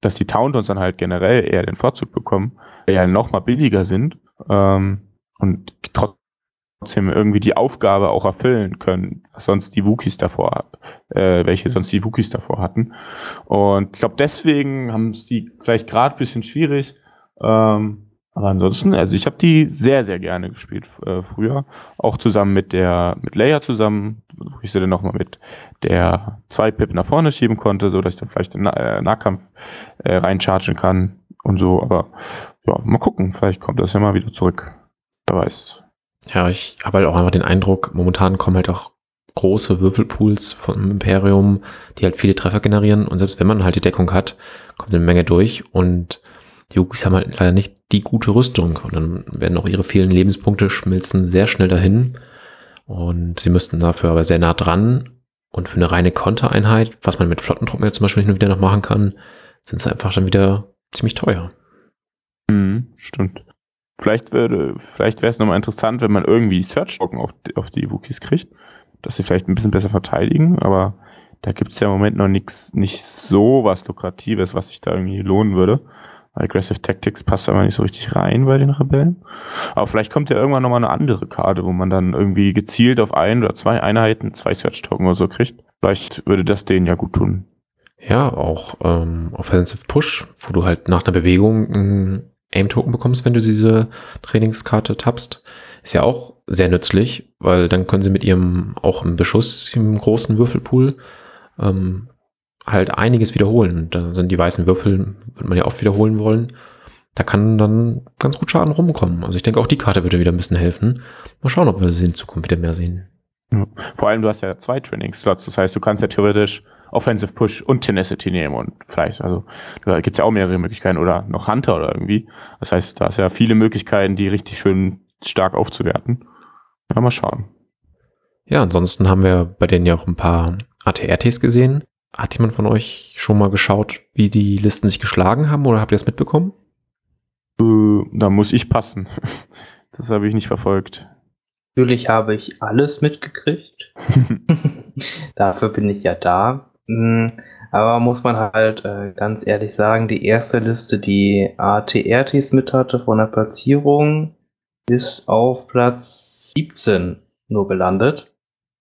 dass die Tauntons dann halt generell eher den Vorzug bekommen, eher noch mal billiger sind ähm, und trotzdem irgendwie die Aufgabe auch erfüllen können, was sonst die Wookies davor, äh, welche sonst die Wookies davor hatten. Und ich glaube, deswegen haben es die vielleicht gerade bisschen schwierig. Ähm, aber ansonsten, also ich habe die sehr, sehr gerne gespielt äh, früher. Auch zusammen mit der, mit Leia zusammen, wo ich sie dann nochmal mit der zwei Pip nach vorne schieben konnte, so dass ich dann vielleicht in äh, Nahkampf äh, reinchargen kann und so. Aber ja, mal gucken, vielleicht kommt das ja mal wieder zurück. Wer weiß. Ja, ich habe halt auch einfach den Eindruck, momentan kommen halt auch große Würfelpools vom Imperium, die halt viele Treffer generieren. Und selbst wenn man halt die Deckung hat, kommt eine Menge durch. Und die Wookies haben halt leider nicht die gute Rüstung. Und dann werden auch ihre vielen Lebenspunkte schmilzen sehr schnell dahin. Und sie müssten dafür aber sehr nah dran. Und für eine reine Kontereinheit, was man mit Flottentruppen ja zum Beispiel hin und wieder noch machen kann, sind sie einfach dann wieder ziemlich teuer. Mhm, stimmt. Vielleicht vielleicht wäre es nochmal interessant, wenn man irgendwie Search-Token auf, auf die Wookies kriegt, dass sie vielleicht ein bisschen besser verteidigen, aber da gibt es ja im Moment noch nichts, nicht so was Lukratives, was sich da irgendwie lohnen würde. Aggressive Tactics passt aber nicht so richtig rein bei den Rebellen. Aber vielleicht kommt ja irgendwann nochmal eine andere Karte, wo man dann irgendwie gezielt auf ein oder zwei Einheiten zwei Search-Token oder so kriegt. Vielleicht würde das denen ja gut tun. Ja, auch ähm, Offensive Push, wo du halt nach einer Bewegung ein Aim-Token bekommst, wenn du diese Trainingskarte tappst, ist ja auch sehr nützlich, weil dann können sie mit ihrem auch im Beschuss im großen Würfelpool ähm, halt einiges wiederholen. Da sind die weißen Würfel, wird man ja oft wiederholen wollen. Da kann dann ganz gut Schaden rumkommen. Also ich denke, auch die Karte würde wieder ein bisschen helfen. Mal schauen, ob wir sie in Zukunft wieder mehr sehen. Ja. Vor allem, du hast ja zwei Training-Slots. Das heißt, du kannst ja theoretisch Offensive Push und Tenacity nehmen und vielleicht, also da gibt es ja auch mehrere Möglichkeiten oder noch Hunter oder irgendwie. Das heißt, da ist ja viele Möglichkeiten, die richtig schön stark aufzuwerten. Ja, mal schauen. Ja, ansonsten haben wir bei denen ja auch ein paar ATRTs gesehen. Hat jemand von euch schon mal geschaut, wie die Listen sich geschlagen haben oder habt ihr das mitbekommen? Äh, da muss ich passen. Das habe ich nicht verfolgt. Natürlich habe ich alles mitgekriegt. Dafür bin ich ja da. Hm, aber muss man halt äh, ganz ehrlich sagen, die erste Liste, die ATRTs mit hatte von der Platzierung, ist auf Platz 17 nur gelandet.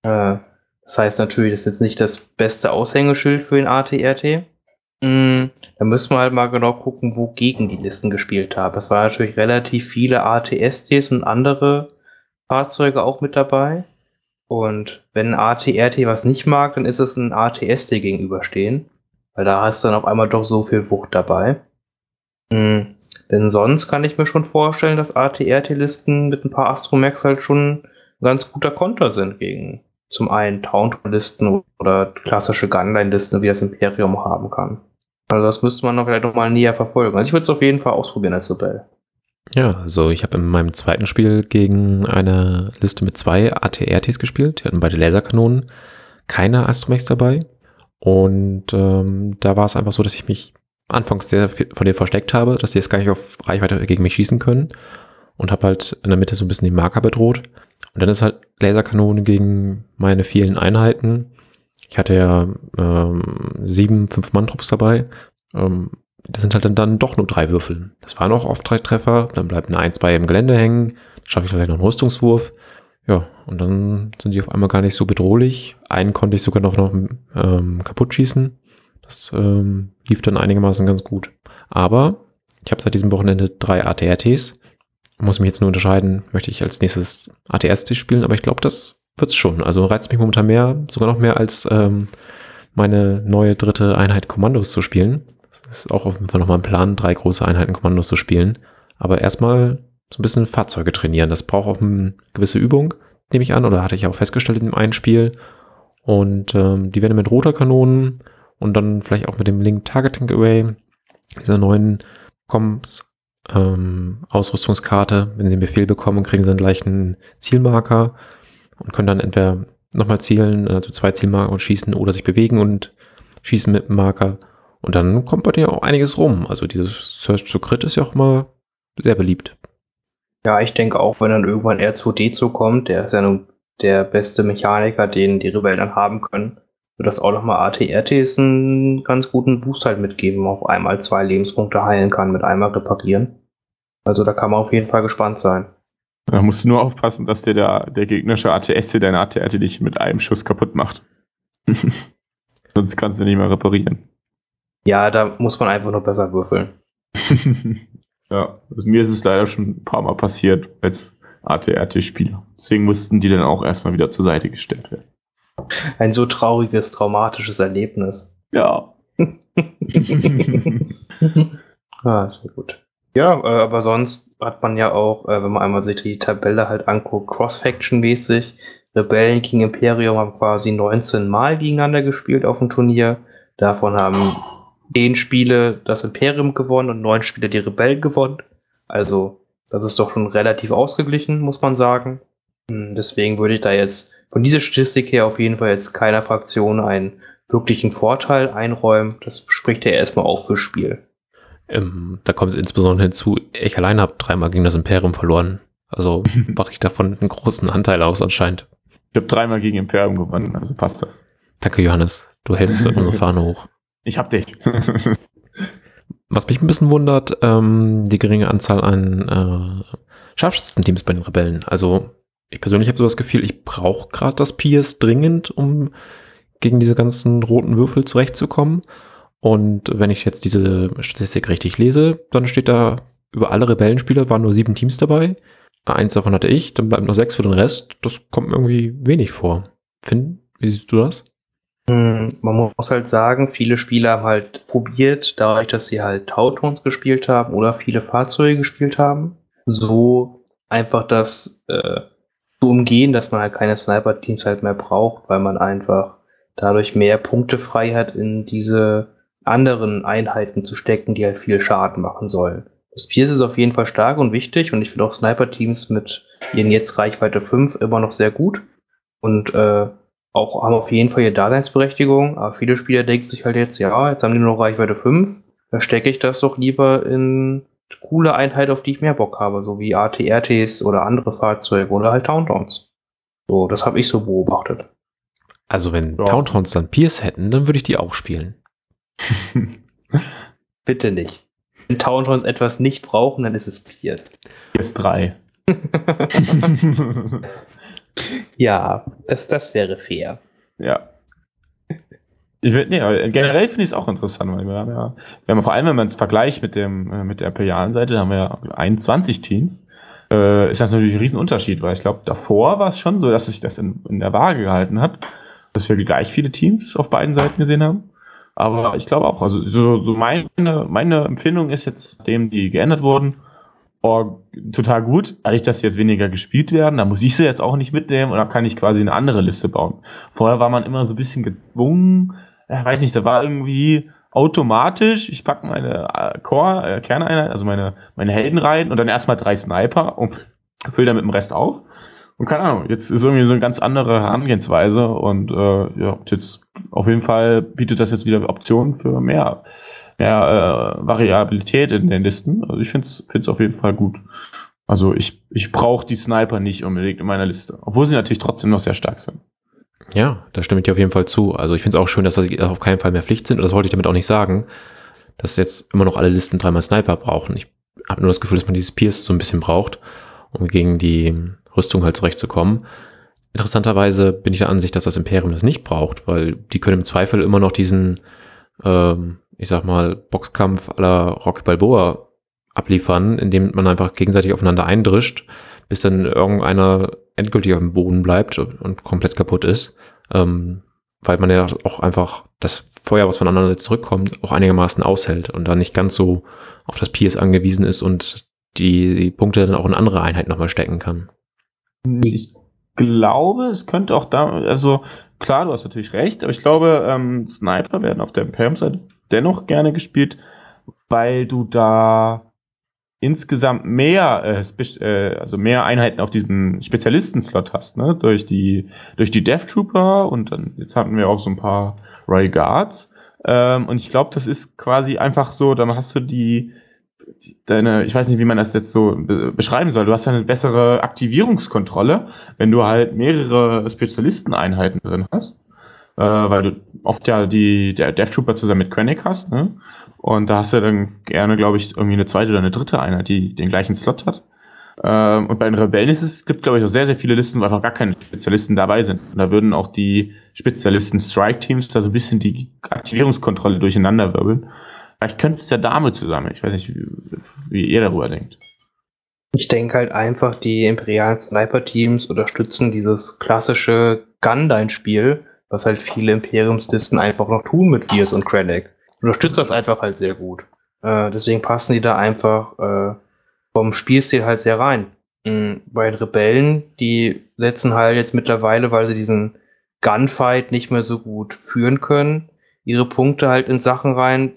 Äh, das heißt natürlich, das ist jetzt nicht das beste Aushängeschild für den ATRT. Mm, da müssen wir halt mal genau gucken, wogegen die Listen gespielt haben. Es waren natürlich relativ viele ATSTs und andere Fahrzeuge auch mit dabei. Und wenn ein ATRT was nicht mag, dann ist es ein ATST gegenüberstehen. Weil da hast du dann auf einmal doch so viel Wucht dabei. Mhm. Denn sonst kann ich mir schon vorstellen, dass ATRT-Listen mit ein paar Astromax halt schon ein ganz guter Konter sind gegen zum einen Taunt-Listen oder klassische Gunline-Listen, wie das Imperium haben kann. Also das müsste man noch vielleicht noch mal näher verfolgen. Also ich würde es auf jeden Fall ausprobieren als Rebell. Ja, also ich habe in meinem zweiten Spiel gegen eine Liste mit zwei ATRTs gespielt. Die hatten beide Laserkanonen, keine Astromex dabei. Und ähm, da war es einfach so, dass ich mich anfangs sehr von denen versteckt habe, dass sie jetzt gar nicht auf Reichweite gegen mich schießen können. Und habe halt in der Mitte so ein bisschen die Marker bedroht. Und dann ist halt Laserkanone gegen meine vielen Einheiten. Ich hatte ja ähm, sieben, fünf Mann-Trupps dabei. Ähm, das sind halt dann, dann doch nur drei Würfel. Das waren auch oft drei Treffer. Dann bleibt eine 1, 2 im Gelände hängen. Schaffe ich vielleicht noch einen Rüstungswurf. Ja, und dann sind die auf einmal gar nicht so bedrohlich. Einen konnte ich sogar noch, noch ähm, kaputt schießen. Das ähm, lief dann einigermaßen ganz gut. Aber ich habe seit diesem Wochenende drei ATRTs muss mich jetzt nur unterscheiden, möchte ich als nächstes ATS spielen, aber ich glaube, das wird's schon. Also reizt mich momentan mehr, sogar noch mehr als ähm, meine neue dritte Einheit Kommandos zu spielen. Das ist auch auf jeden Fall nochmal ein Plan, drei große Einheiten Kommandos zu spielen. Aber erstmal so ein bisschen Fahrzeuge trainieren. Das braucht auch eine gewisse Übung, nehme ich an, oder hatte ich auch festgestellt in dem einen Spiel. Und ähm, die werden mit roter Kanonen und dann vielleicht auch mit dem Link Targeting Array, dieser neuen Comps ähm, Ausrüstungskarte. Wenn sie einen Befehl bekommen, kriegen sie einen gleichen Zielmarker und können dann entweder nochmal zielen, also zwei Zielmarker und schießen oder sich bewegen und schießen mit dem Marker. Und dann kommt bei dir auch einiges rum. Also dieses Search to Crit ist ja auch immer sehr beliebt. Ja, ich denke auch, wenn dann irgendwann R2D2 kommt, der ist ja nun der beste Mechaniker, den die Rebellen dann haben können, wird das auch nochmal ATRTs einen ganz guten Boost halt mitgeben, auf einmal zwei Lebenspunkte heilen kann, mit einmal reparieren. Also da kann man auf jeden Fall gespannt sein. Da musst du nur aufpassen, dass dir der, der gegnerische ATS dir deine ATRT nicht mit einem Schuss kaputt macht. Sonst kannst du nicht mehr reparieren. Ja, da muss man einfach nur besser würfeln. ja, also mir ist es leider schon ein paar Mal passiert als ATRT-Spieler. Deswegen mussten die dann auch erstmal wieder zur Seite gestellt werden. Ein so trauriges, traumatisches Erlebnis. Ja. ah, sehr gut. Ja, äh, aber sonst hat man ja auch, äh, wenn man einmal sich die Tabelle halt anguckt, Cross-Faction-mäßig. Rebellen King Imperium haben quasi 19 Mal gegeneinander gespielt auf dem Turnier. Davon haben 10 Spiele das Imperium gewonnen und 9 Spiele die Rebellen gewonnen. Also, das ist doch schon relativ ausgeglichen, muss man sagen. Hm, deswegen würde ich da jetzt von dieser Statistik her auf jeden Fall jetzt keiner Fraktion einen wirklichen Vorteil einräumen. Das spricht ja erstmal auf fürs Spiel. Ähm, da kommt insbesondere hinzu, ich alleine habe dreimal gegen das Imperium verloren. Also mache ich davon einen großen Anteil aus anscheinend. Ich habe dreimal gegen Imperium gewonnen, also passt das. Danke, Johannes. Du hältst unsere Fahne hoch. Ich hab dich. Was mich ein bisschen wundert, ähm, die geringe Anzahl an äh, Scharfschützen-Teams bei den Rebellen. Also ich persönlich habe so das Gefühl, ich brauche gerade das Piers dringend, um gegen diese ganzen roten Würfel zurechtzukommen. Und wenn ich jetzt diese Statistik richtig lese, dann steht da, über alle Rebellenspieler waren nur sieben Teams dabei. Eins davon hatte ich, dann bleiben noch sechs für den Rest. Das kommt mir irgendwie wenig vor. Finn, wie siehst du das? Hm, man muss halt sagen, viele Spieler haben halt probiert, dadurch, dass sie halt Tautons gespielt haben oder viele Fahrzeuge gespielt haben, so einfach das äh, zu umgehen, dass man halt keine Sniper-Teams halt mehr braucht, weil man einfach dadurch mehr Punkte frei hat, in diese anderen Einheiten zu stecken, die halt viel Schaden machen sollen. Das Pierce ist auf jeden Fall stark und wichtig und ich finde auch Sniper-Teams mit ihren jetzt Reichweite 5 immer noch sehr gut und äh, auch haben auf jeden Fall ihre Daseinsberechtigung, aber viele Spieler denken sich halt jetzt, ja, jetzt haben die nur noch Reichweite 5, da stecke ich das doch lieber in coole Einheit, auf die ich mehr Bock habe, so wie ATRTs oder andere Fahrzeuge oder halt Towntowns. So, das habe ich so beobachtet. Also wenn ja. Towntowns dann Pierce hätten, dann würde ich die auch spielen. Bitte nicht. Wenn Towntowns etwas nicht brauchen, dann ist es Pierce. Pierce 3. ja, das, das wäre fair. Ja. Ich will, nee, generell finde ich es auch interessant, weil wir haben ja, wir haben vor allem, wenn man es vergleicht mit dem, äh, mit der Imperialen-Seite, da haben wir ja 21 Teams. Äh, ist das natürlich ein Riesenunterschied, weil ich glaube, davor war es schon so, dass sich das in, in der Waage gehalten hat, dass wir gleich viele Teams auf beiden Seiten gesehen haben. Aber ich glaube auch, also so, so meine, meine Empfindung ist jetzt, nachdem die geändert wurden, oh, total gut, eigentlich, dass jetzt weniger gespielt werden, da muss ich sie jetzt auch nicht mitnehmen und da kann ich quasi eine andere Liste bauen. Vorher war man immer so ein bisschen gezwungen, ja, weiß nicht, da war irgendwie automatisch, ich packe meine äh, Core, äh, Kerneinheit, also meine, meine Helden rein und dann erstmal drei Sniper und fülle dann mit dem Rest auf. Und keine Ahnung, jetzt ist irgendwie so eine ganz andere Herangehensweise und äh, ja, jetzt auf jeden Fall bietet das jetzt wieder Optionen für mehr, mehr äh, Variabilität in den Listen. Also ich finde es auf jeden Fall gut. Also ich, ich brauche die Sniper nicht unbedingt in meiner Liste, obwohl sie natürlich trotzdem noch sehr stark sind. Ja, da stimme ich dir auf jeden Fall zu. Also ich finde es auch schön, dass das auf keinen Fall mehr Pflicht sind. Und das wollte ich damit auch nicht sagen, dass jetzt immer noch alle Listen dreimal Sniper brauchen. Ich habe nur das Gefühl, dass man dieses Pierce so ein bisschen braucht, um gegen die Rüstung halt zurechtzukommen. Interessanterweise bin ich der Ansicht, dass das Imperium das nicht braucht, weil die können im Zweifel immer noch diesen, ähm, ich sag mal, Boxkampf aller Rocky Balboa abliefern, indem man einfach gegenseitig aufeinander eindrischt, bis dann irgendeiner endgültig auf dem Boden bleibt und komplett kaputt ist. Ähm, weil man ja auch einfach das Feuer, was voneinander zurückkommt, auch einigermaßen aushält und dann nicht ganz so auf das PS angewiesen ist und die Punkte dann auch in andere Einheiten nochmal stecken kann. Ich glaube, es könnte auch da, also klar, du hast natürlich recht, aber ich glaube, ähm, Sniper werden auf der Imperium-Seite dennoch gerne gespielt, weil du da insgesamt mehr, äh, äh, also mehr Einheiten auf diesem Spezialisten-Slot hast, ne? Durch die, durch die Death Trooper und dann, jetzt hatten wir auch so ein paar Royal Guards. Ähm, und ich glaube, das ist quasi einfach so, dann hast du die, die, deine, ich weiß nicht, wie man das jetzt so be beschreiben soll, du hast eine bessere Aktivierungskontrolle, wenn du halt mehrere Spezialisten-Einheiten drin hast. Äh, weil du oft ja die, der Death Trooper zusammen mit Krennic hast, ne? Und da hast du dann gerne, glaube ich, irgendwie eine zweite oder eine dritte Einheit, die den gleichen Slot hat. Ähm, und bei den Rebellen ist es, gibt, glaube ich, auch sehr, sehr viele Listen, wo einfach gar keine Spezialisten dabei sind. Und da würden auch die Spezialisten Strike-Teams da so ein bisschen die Aktivierungskontrolle durcheinander wirbeln. Vielleicht könnte es ja damit zusammen. Ich weiß nicht, wie, wie ihr darüber denkt. Ich denke halt einfach, die imperialen Sniper-Teams unterstützen dieses klassische Gundyne-Spiel, was halt viele Imperiumslisten einfach noch tun mit Viers und Krennic unterstützt das einfach halt sehr gut. Äh, deswegen passen die da einfach äh, vom Spielstil halt sehr rein. Mhm. Bei den Rebellen, die setzen halt jetzt mittlerweile, weil sie diesen Gunfight nicht mehr so gut führen können, ihre Punkte halt in Sachen rein,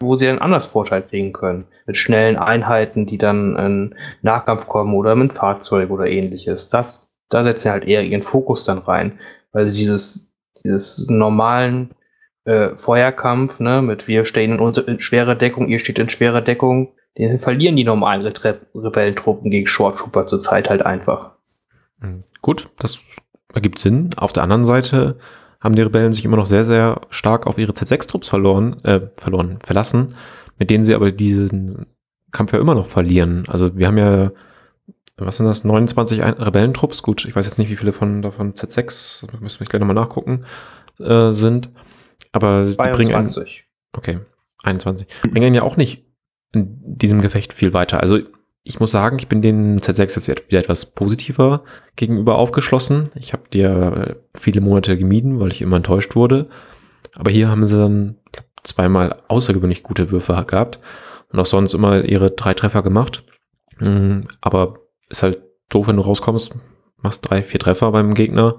wo sie einen anders Vorteil kriegen können. Mit schnellen Einheiten, die dann in Nahkampf kommen oder mit Fahrzeug oder ähnliches. Das, da setzen sie halt eher ihren Fokus dann rein, weil sie dieses, dieses normalen äh, Feuerkampf, ne, mit wir stehen in, unser, in schwerer Deckung, ihr steht in schwerer Deckung, den verlieren die normalen Re Rebellentruppen gegen Short Trooper zurzeit halt einfach. Hm, gut, das ergibt Sinn. Auf der anderen Seite haben die Rebellen sich immer noch sehr, sehr stark auf ihre Z6-Trupps verloren, äh, verloren, verlassen, mit denen sie aber diesen Kampf ja immer noch verlieren. Also wir haben ja, was sind das, 29 Rebellentrupps? Gut, ich weiß jetzt nicht, wie viele von davon Z6, müssen wir gleich nochmal nachgucken, äh, sind. Aber 22. die bringen okay, 21. Bringen ja auch nicht in diesem Gefecht viel weiter. Also ich muss sagen, ich bin den Z6 jetzt wieder etwas positiver gegenüber aufgeschlossen. Ich habe die ja viele Monate gemieden, weil ich immer enttäuscht wurde. Aber hier haben sie dann zweimal außergewöhnlich gute Würfe gehabt und auch sonst immer ihre drei Treffer gemacht. Hm, aber ist halt doof, wenn du rauskommst, machst drei, vier Treffer beim Gegner,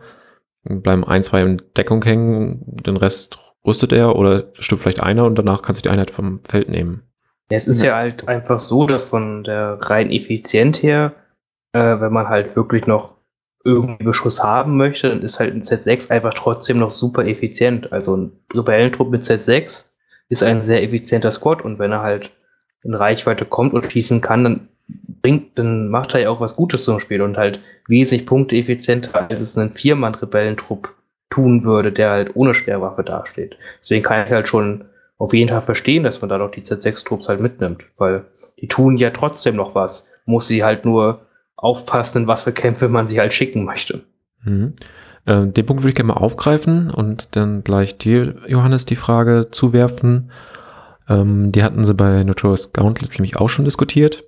bleiben ein, zwei in Deckung hängen, den Rest rüstet er oder stirbt vielleicht einer und danach kann sich die Einheit vom Feld nehmen. Es ist ja. ja halt einfach so, dass von der rein effizient her, äh, wenn man halt wirklich noch irgendwie Beschuss haben möchte, dann ist halt ein Z6 einfach trotzdem noch super effizient. Also ein Rebellentrupp mit Z6 ist ein sehr effizienter Squad und wenn er halt in Reichweite kommt und schießen kann, dann bringt, dann macht er ja auch was Gutes zum Spiel und halt wesentlich Punkte effizienter, als es ein Viermann-Rebellentrupp tun würde, der halt ohne Schwerwaffe dasteht. Deswegen kann ich halt schon auf jeden Fall verstehen, dass man da doch die Z6-Trupps halt mitnimmt, weil die tun ja trotzdem noch was. Muss sie halt nur aufpassen, in was für Kämpfe man sie halt schicken möchte. Mhm. Äh, den Punkt würde ich gerne mal aufgreifen und dann gleich dir, Johannes, die Frage zuwerfen. Ähm, die hatten sie bei Notorious Gauntlet nämlich auch schon diskutiert.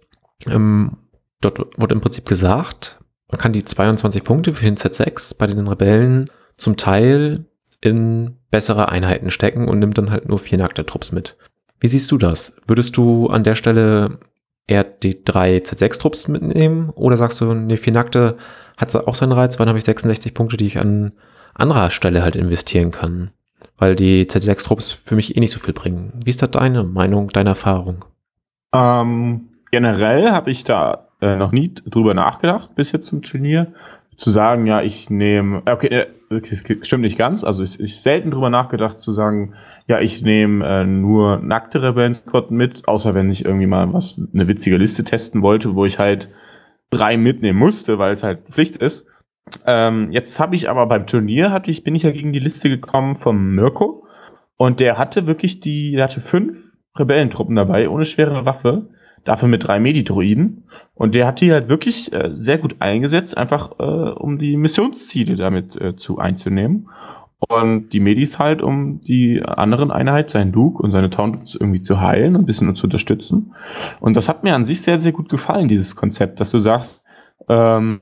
Ähm, dort wurde im Prinzip gesagt, man kann die 22 Punkte für den Z6 bei den Rebellen zum Teil in bessere Einheiten stecken und nimmt dann halt nur vier nackte Trupps mit. Wie siehst du das? Würdest du an der Stelle eher die drei Z6-Trupps mitnehmen oder sagst du, nee, vier nackte hat auch seinen Reiz, weil dann habe ich 66 Punkte, die ich an anderer Stelle halt investieren kann, weil die Z6-Trupps für mich eh nicht so viel bringen. Wie ist da deine Meinung, deine Erfahrung? Ähm, generell habe ich da äh, noch nie drüber nachgedacht bis jetzt zum Turnier zu sagen, ja, ich nehme, okay, äh, stimmt nicht ganz, also ich, ich selten drüber nachgedacht zu sagen, ja, ich nehme äh, nur nackte Rebellen-Squad mit, außer wenn ich irgendwie mal was, eine witzige Liste testen wollte, wo ich halt drei mitnehmen musste, weil es halt Pflicht ist. Ähm, jetzt habe ich aber beim Turnier hatte ich, bin ich ja gegen die Liste gekommen vom Mirko und der hatte wirklich die, der hatte fünf Rebellentruppen dabei, ohne schwere Waffe dafür mit drei Medidroiden. Und der hat die halt wirklich äh, sehr gut eingesetzt, einfach äh, um die Missionsziele damit äh, zu einzunehmen. Und die Medis halt, um die anderen Einheit, sein Duke und seine Towns irgendwie zu heilen und ein bisschen zu unterstützen. Und das hat mir an sich sehr, sehr gut gefallen, dieses Konzept, dass du sagst, ähm,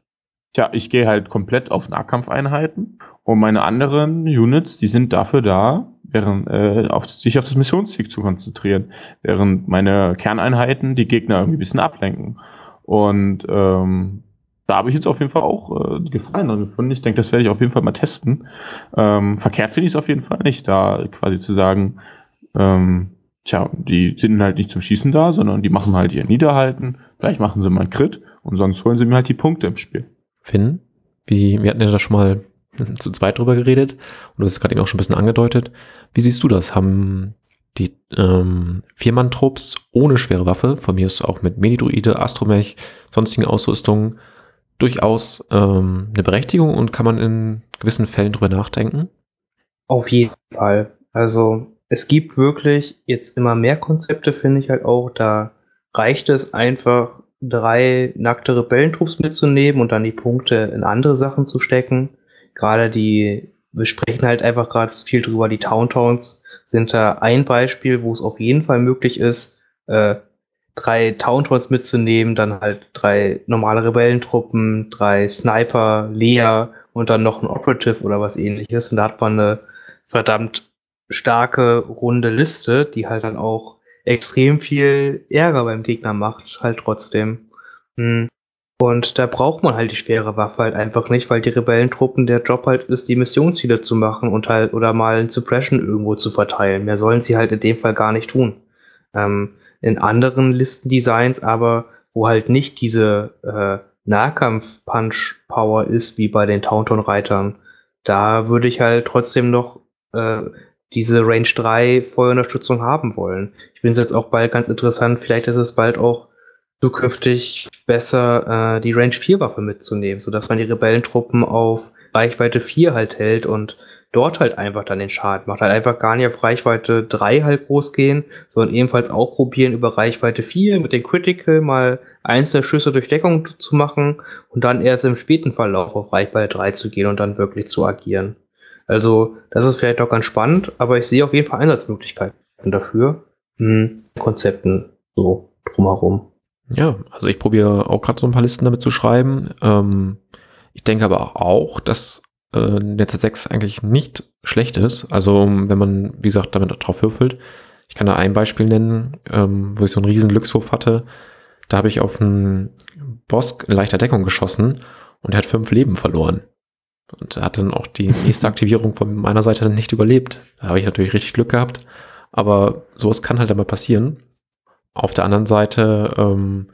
Tja, ich gehe halt komplett auf Nahkampfeinheiten und meine anderen Units, die sind dafür da, während, äh, auf, sich auf das Missionsziel zu konzentrieren, während meine Kerneinheiten die Gegner irgendwie ein bisschen ablenken. Und ähm, da habe ich jetzt auf jeden Fall auch äh, Gefallen dran gefunden. Ich denke, das werde ich auf jeden Fall mal testen. Ähm, verkehrt finde ich es auf jeden Fall nicht, da quasi zu sagen, ähm, tja, die sind halt nicht zum Schießen da, sondern die machen halt ihr Niederhalten. Vielleicht machen sie mal einen Crit und sonst holen sie mir halt die Punkte im Spiel. Finn, wie, wir hatten ja da schon mal zu zweit drüber geredet und du hast gerade eben auch schon ein bisschen angedeutet. Wie siehst du das? Haben die ähm, Viermann-Trupps ohne schwere Waffe, von mir ist auch mit Medidruide, Astromech, sonstigen Ausrüstungen, durchaus ähm, eine Berechtigung und kann man in gewissen Fällen drüber nachdenken? Auf jeden Fall. Also es gibt wirklich jetzt immer mehr Konzepte, finde ich halt auch. Da reicht es einfach, drei nackte Rebellentrupps mitzunehmen und dann die Punkte in andere Sachen zu stecken. Gerade die, wir sprechen halt einfach gerade viel drüber, die Towntowns sind da ein Beispiel, wo es auf jeden Fall möglich ist, äh, drei Towntowns mitzunehmen, dann halt drei normale Rebellentruppen, drei Sniper, Lea und dann noch ein Operative oder was ähnliches. Und da hat man eine verdammt starke, runde Liste, die halt dann auch extrem viel Ärger beim Gegner macht, halt trotzdem. Hm. Und da braucht man halt die schwere Waffe halt einfach nicht, weil die Rebellentruppen der Job halt ist, die Missionsziele zu machen und halt oder mal ein Suppression irgendwo zu verteilen. Mehr sollen sie halt in dem Fall gar nicht tun. Ähm, in anderen Listendesigns aber, wo halt nicht diese äh, Nahkampf-Punch-Power ist, wie bei den Taunton-Reitern, da würde ich halt trotzdem noch äh, diese Range 3 Feuerunterstützung haben wollen. Ich finde es jetzt auch bald ganz interessant, vielleicht ist es bald auch zukünftig besser, äh, die Range 4 Waffe mitzunehmen, sodass man die Rebellentruppen auf Reichweite 4 halt hält und dort halt einfach dann den Schaden macht. Halt einfach gar nicht auf Reichweite 3 halt groß gehen, sondern ebenfalls auch probieren, über Reichweite 4 mit den Critical mal einzelne Schüsse durch Deckung zu machen und dann erst im späten Verlauf auf Reichweite 3 zu gehen und dann wirklich zu agieren. Also, das ist vielleicht auch ganz spannend, aber ich sehe auf jeden Fall Einsatzmöglichkeiten dafür. Hm, Konzepten so drumherum. Ja, also ich probiere auch gerade so ein paar Listen damit zu schreiben. Ähm, ich denke aber auch, dass äh, Netz 6 eigentlich nicht schlecht ist. Also wenn man, wie gesagt, damit drauf würfelt. Ich kann da ein Beispiel nennen, ähm, wo ich so einen riesen Glückswurf hatte. Da habe ich auf einen Boss in leichter Deckung geschossen und er hat fünf Leben verloren. Und er hat dann auch die nächste Aktivierung von meiner Seite dann nicht überlebt. Da habe ich natürlich richtig Glück gehabt. Aber sowas kann halt einmal passieren. Auf der anderen Seite, ähm,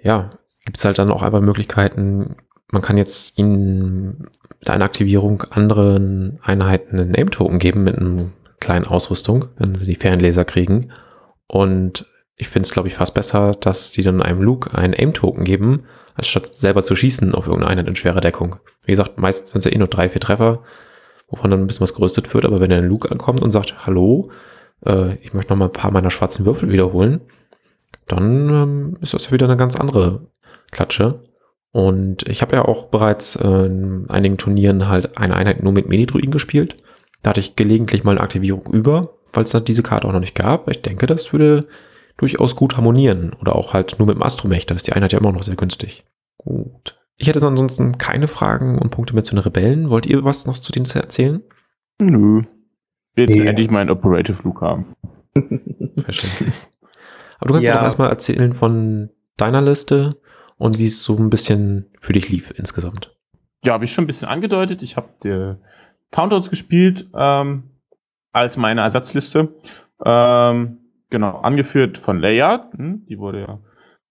ja, gibt es halt dann auch einfach Möglichkeiten, man kann jetzt ihnen mit einer Aktivierung anderen Einheiten einen Name-Token geben mit einem kleinen Ausrüstung, wenn sie die Fernlaser kriegen. Und ich finde es, glaube ich, fast besser, dass die dann einem Luke einen Aim-Token geben, als statt selber zu schießen auf irgendeine Einheit in schwerer Deckung. Wie gesagt, meistens sind es ja eh nur drei, vier Treffer, wovon dann ein bisschen was gerüstet wird. Aber wenn der Luke ankommt und sagt, hallo, äh, ich möchte noch mal ein paar meiner schwarzen Würfel wiederholen, dann ähm, ist das ja wieder eine ganz andere Klatsche. Und ich habe ja auch bereits äh, in einigen Turnieren halt eine Einheit nur mit Medidruiden gespielt. Da hatte ich gelegentlich mal eine Aktivierung über, weil es da diese Karte auch noch nicht gab. Ich denke, das würde durchaus gut harmonieren. Oder auch halt nur mit dem Astromech, da ist die Einheit ja immer noch sehr günstig. Gut. Ich hätte ansonsten keine Fragen und Punkte mehr zu den Rebellen. Wollt ihr was noch zu denen erzählen? Nö. Wir nee. endlich mal einen Operative Look haben. Verständlich. Aber du kannst ja. doch erstmal erzählen von deiner Liste und wie es so ein bisschen für dich lief insgesamt. Ja, habe ich schon ein bisschen angedeutet. Ich habe die Towntowns gespielt ähm, als meine Ersatzliste. Ähm, genau, angeführt von Leia. Hm, die wurde ja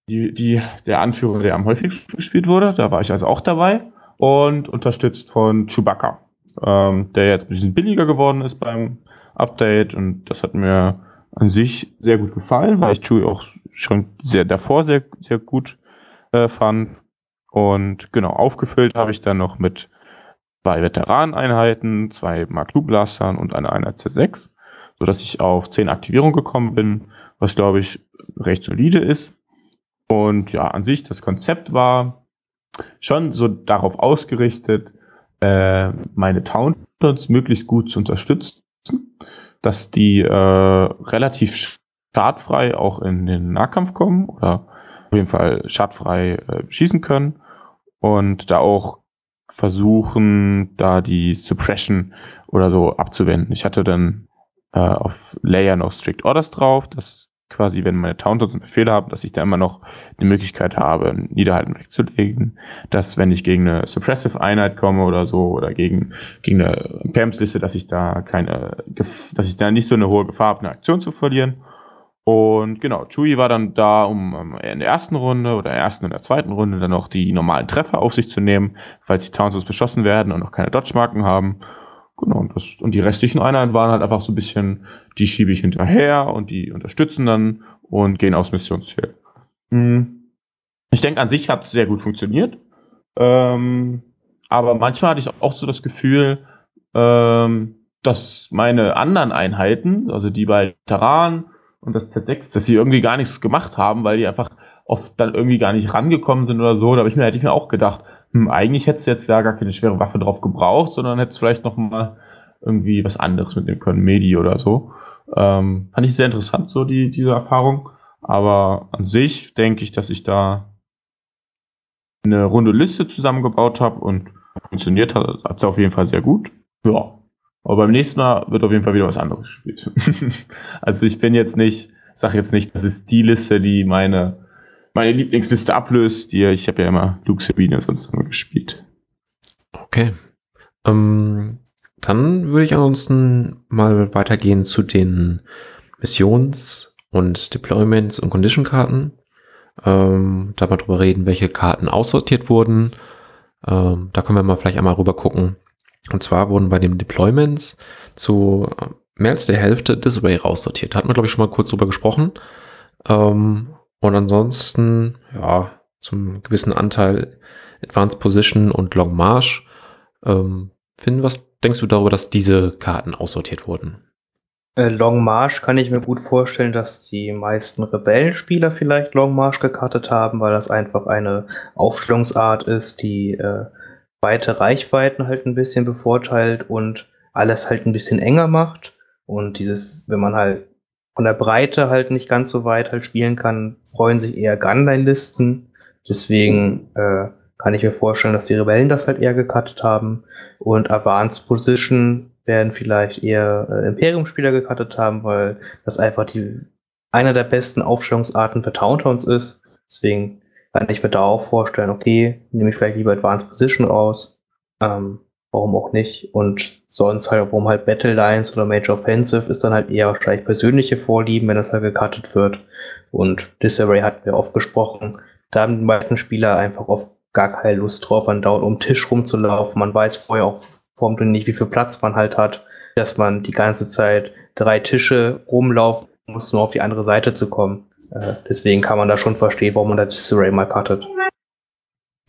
die, die, der Anführer, der am häufigsten gespielt wurde. Da war ich also auch dabei. Und unterstützt von Chewbacca, ähm, der jetzt ein bisschen billiger geworden ist beim Update. Und das hat mir an sich sehr gut gefallen, weil ich Chewie auch schon sehr davor sehr, sehr gut äh, fand. Und genau, aufgefüllt habe ich dann noch mit zwei Veteraneinheiten, zwei Mark II Blastern und eine Einheit C6, sodass ich auf zehn Aktivierungen gekommen bin, was glaube ich recht solide ist. Und ja, an sich das Konzept war schon so darauf ausgerichtet, äh, meine Towntons möglichst gut zu unterstützen, dass die äh, relativ startfrei auch in den Nahkampf kommen oder auf jeden Fall schadfrei äh, schießen können und da auch versuchen, da die Suppression oder so abzuwenden. Ich hatte dann äh, auf Layer noch Strict Orders drauf, dass quasi, wenn meine Tauntons einen Befehl haben, dass ich da immer noch die Möglichkeit habe, Niederhalten wegzulegen, dass wenn ich gegen eine Suppressive-Einheit komme oder so, oder gegen, gegen eine PAMS-Liste, dass ich da keine, dass ich da nicht so eine hohe Gefahr habe, eine Aktion zu verlieren. Und genau, Chewie war dann da, um in der ersten Runde oder in der ersten und der zweiten Runde dann noch die normalen Treffer auf sich zu nehmen, falls die Townsons beschossen werden und noch keine Dodge-Marken haben. Genau, und, das, und die restlichen Einheiten waren halt einfach so ein bisschen, die schiebe ich hinterher und die unterstützen dann und gehen aufs Missionsziel. Hm. Ich denke, an sich hat es sehr gut funktioniert. Ähm, aber manchmal hatte ich auch so das Gefühl, ähm, dass meine anderen Einheiten, also die bei Terran und das Z6, dass sie irgendwie gar nichts gemacht haben, weil die einfach oft dann irgendwie gar nicht rangekommen sind oder so. Da ich mir, hätte ich mir auch gedacht, hm, eigentlich hättest du jetzt ja gar keine schwere Waffe drauf gebraucht, sondern hättest vielleicht noch mal irgendwie was anderes mitnehmen können, Medi oder so. Ähm, fand ich sehr interessant, so die, diese Erfahrung. Aber an sich denke ich, dass ich da eine runde Liste zusammengebaut habe und funktioniert hat, hat sie auf jeden Fall sehr gut. Ja. Aber beim nächsten Mal wird auf jeden Fall wieder was anderes gespielt. also ich bin jetzt nicht, sag jetzt nicht, das ist die Liste, die meine, meine Lieblingsliste ablöst. Die, ich habe ja immer Luke Sabine sonst immer gespielt. Okay. Ähm, dann würde ich ansonsten mal weitergehen zu den Missions- und Deployments- und Condition-Karten. Ähm, da mal drüber reden, welche Karten aussortiert wurden. Ähm, da können wir mal vielleicht einmal rüber gucken, und zwar wurden bei den Deployments zu äh, mehr als der Hälfte Disarray raussortiert. Da hatten wir, glaube ich, schon mal kurz drüber gesprochen. Ähm, und ansonsten, ja, zum gewissen Anteil Advanced Position und Long March. Ähm, Finn, was denkst du darüber, dass diese Karten aussortiert wurden? Äh, Long March kann ich mir gut vorstellen, dass die meisten Rebellenspieler vielleicht Long March gekartet haben, weil das einfach eine Aufstellungsart ist, die äh, weite Reichweiten halt ein bisschen bevorteilt und alles halt ein bisschen enger macht. Und dieses, wenn man halt von der Breite halt nicht ganz so weit halt spielen kann, freuen sich eher Gunline-Listen. Deswegen äh, kann ich mir vorstellen, dass die Rebellen das halt eher gecuttet haben. Und Advanced Position werden vielleicht eher äh, Imperium-Spieler gecuttet haben, weil das einfach die einer der besten Aufstellungsarten für Towntowns ist. Deswegen kann ich mir da auch vorstellen, okay, nehme ich vielleicht lieber Advanced Position raus. Ähm, warum auch nicht? Und sonst halt, warum halt Battle Lines oder Major Offensive ist dann halt eher wahrscheinlich persönliche Vorlieben, wenn das halt gecuttet wird. Und Disarray hatten wir oft gesprochen. Da haben die meisten Spieler einfach oft gar keine Lust drauf, an dauernd um den Tisch rumzulaufen. Man weiß vorher auch vorm nicht, wie viel Platz man halt hat, dass man die ganze Zeit drei Tische rumlaufen muss, nur auf die andere Seite zu kommen. Äh, deswegen kann man da schon verstehen, warum man da Disarray mal cuttet.